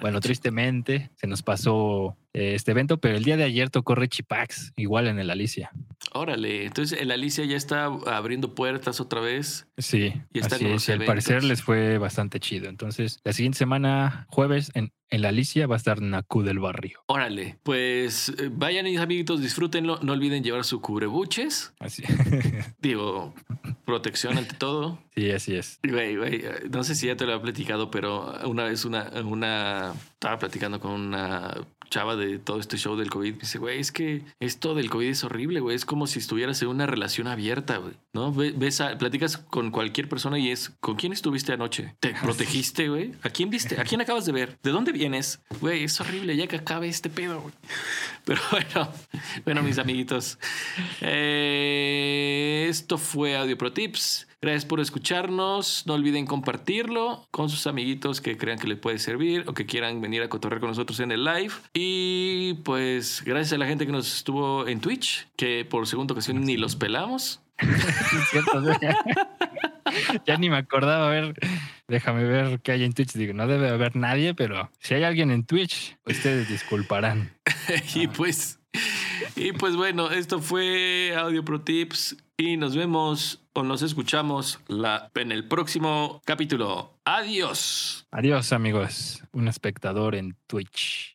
bueno, tristemente se nos pasó eh, este evento, pero el día de ayer tocó Richie Pax, igual en el Alicia. Órale, entonces el Alicia ya está abriendo puertas otra vez. Sí, y está así al parecer les fue bastante chido. Entonces, la siguiente semana, jueves, en, en la Alicia va a estar Naku del barrio. Órale, pues eh, vayan mis amiguitos, disfrútenlo. No olviden llevar su cubrebuches. Así. Digo, protección ante todo. Sí, así es. Güey, güey, no sé si ya te lo he platicado, pero una vez una, una, estaba platicando con una chava de todo este show del COVID. Dice, güey, es que esto del COVID es horrible, güey. Es como si estuvieras en una relación abierta, güey. ¿No? Ves platicas con cualquier persona y es, ¿con quién estuviste anoche? ¿Te protegiste, güey? ¿A quién viste? ¿A quién acabas de ver? ¿De dónde vienes? Güey, es horrible ya que acabe este pedo, güey. Pero bueno, bueno, mis amiguitos. Eh, esto fue Audio Pro Tips. Gracias por escucharnos. No olviden compartirlo con sus amiguitos que crean que les puede servir o que quieran venir a cotorrear con nosotros en el live. Y pues gracias a la gente que nos estuvo en Twitch, que por segunda ocasión ni los pelamos. ya ni me acordaba. A ver, déjame ver qué hay en Twitch. Digo, no debe haber nadie, pero si hay alguien en Twitch, ustedes disculparán. y pues, y pues bueno, esto fue Audio Pro Tips y nos vemos o nos escuchamos en el próximo capítulo. Adiós. Adiós amigos. Un espectador en Twitch.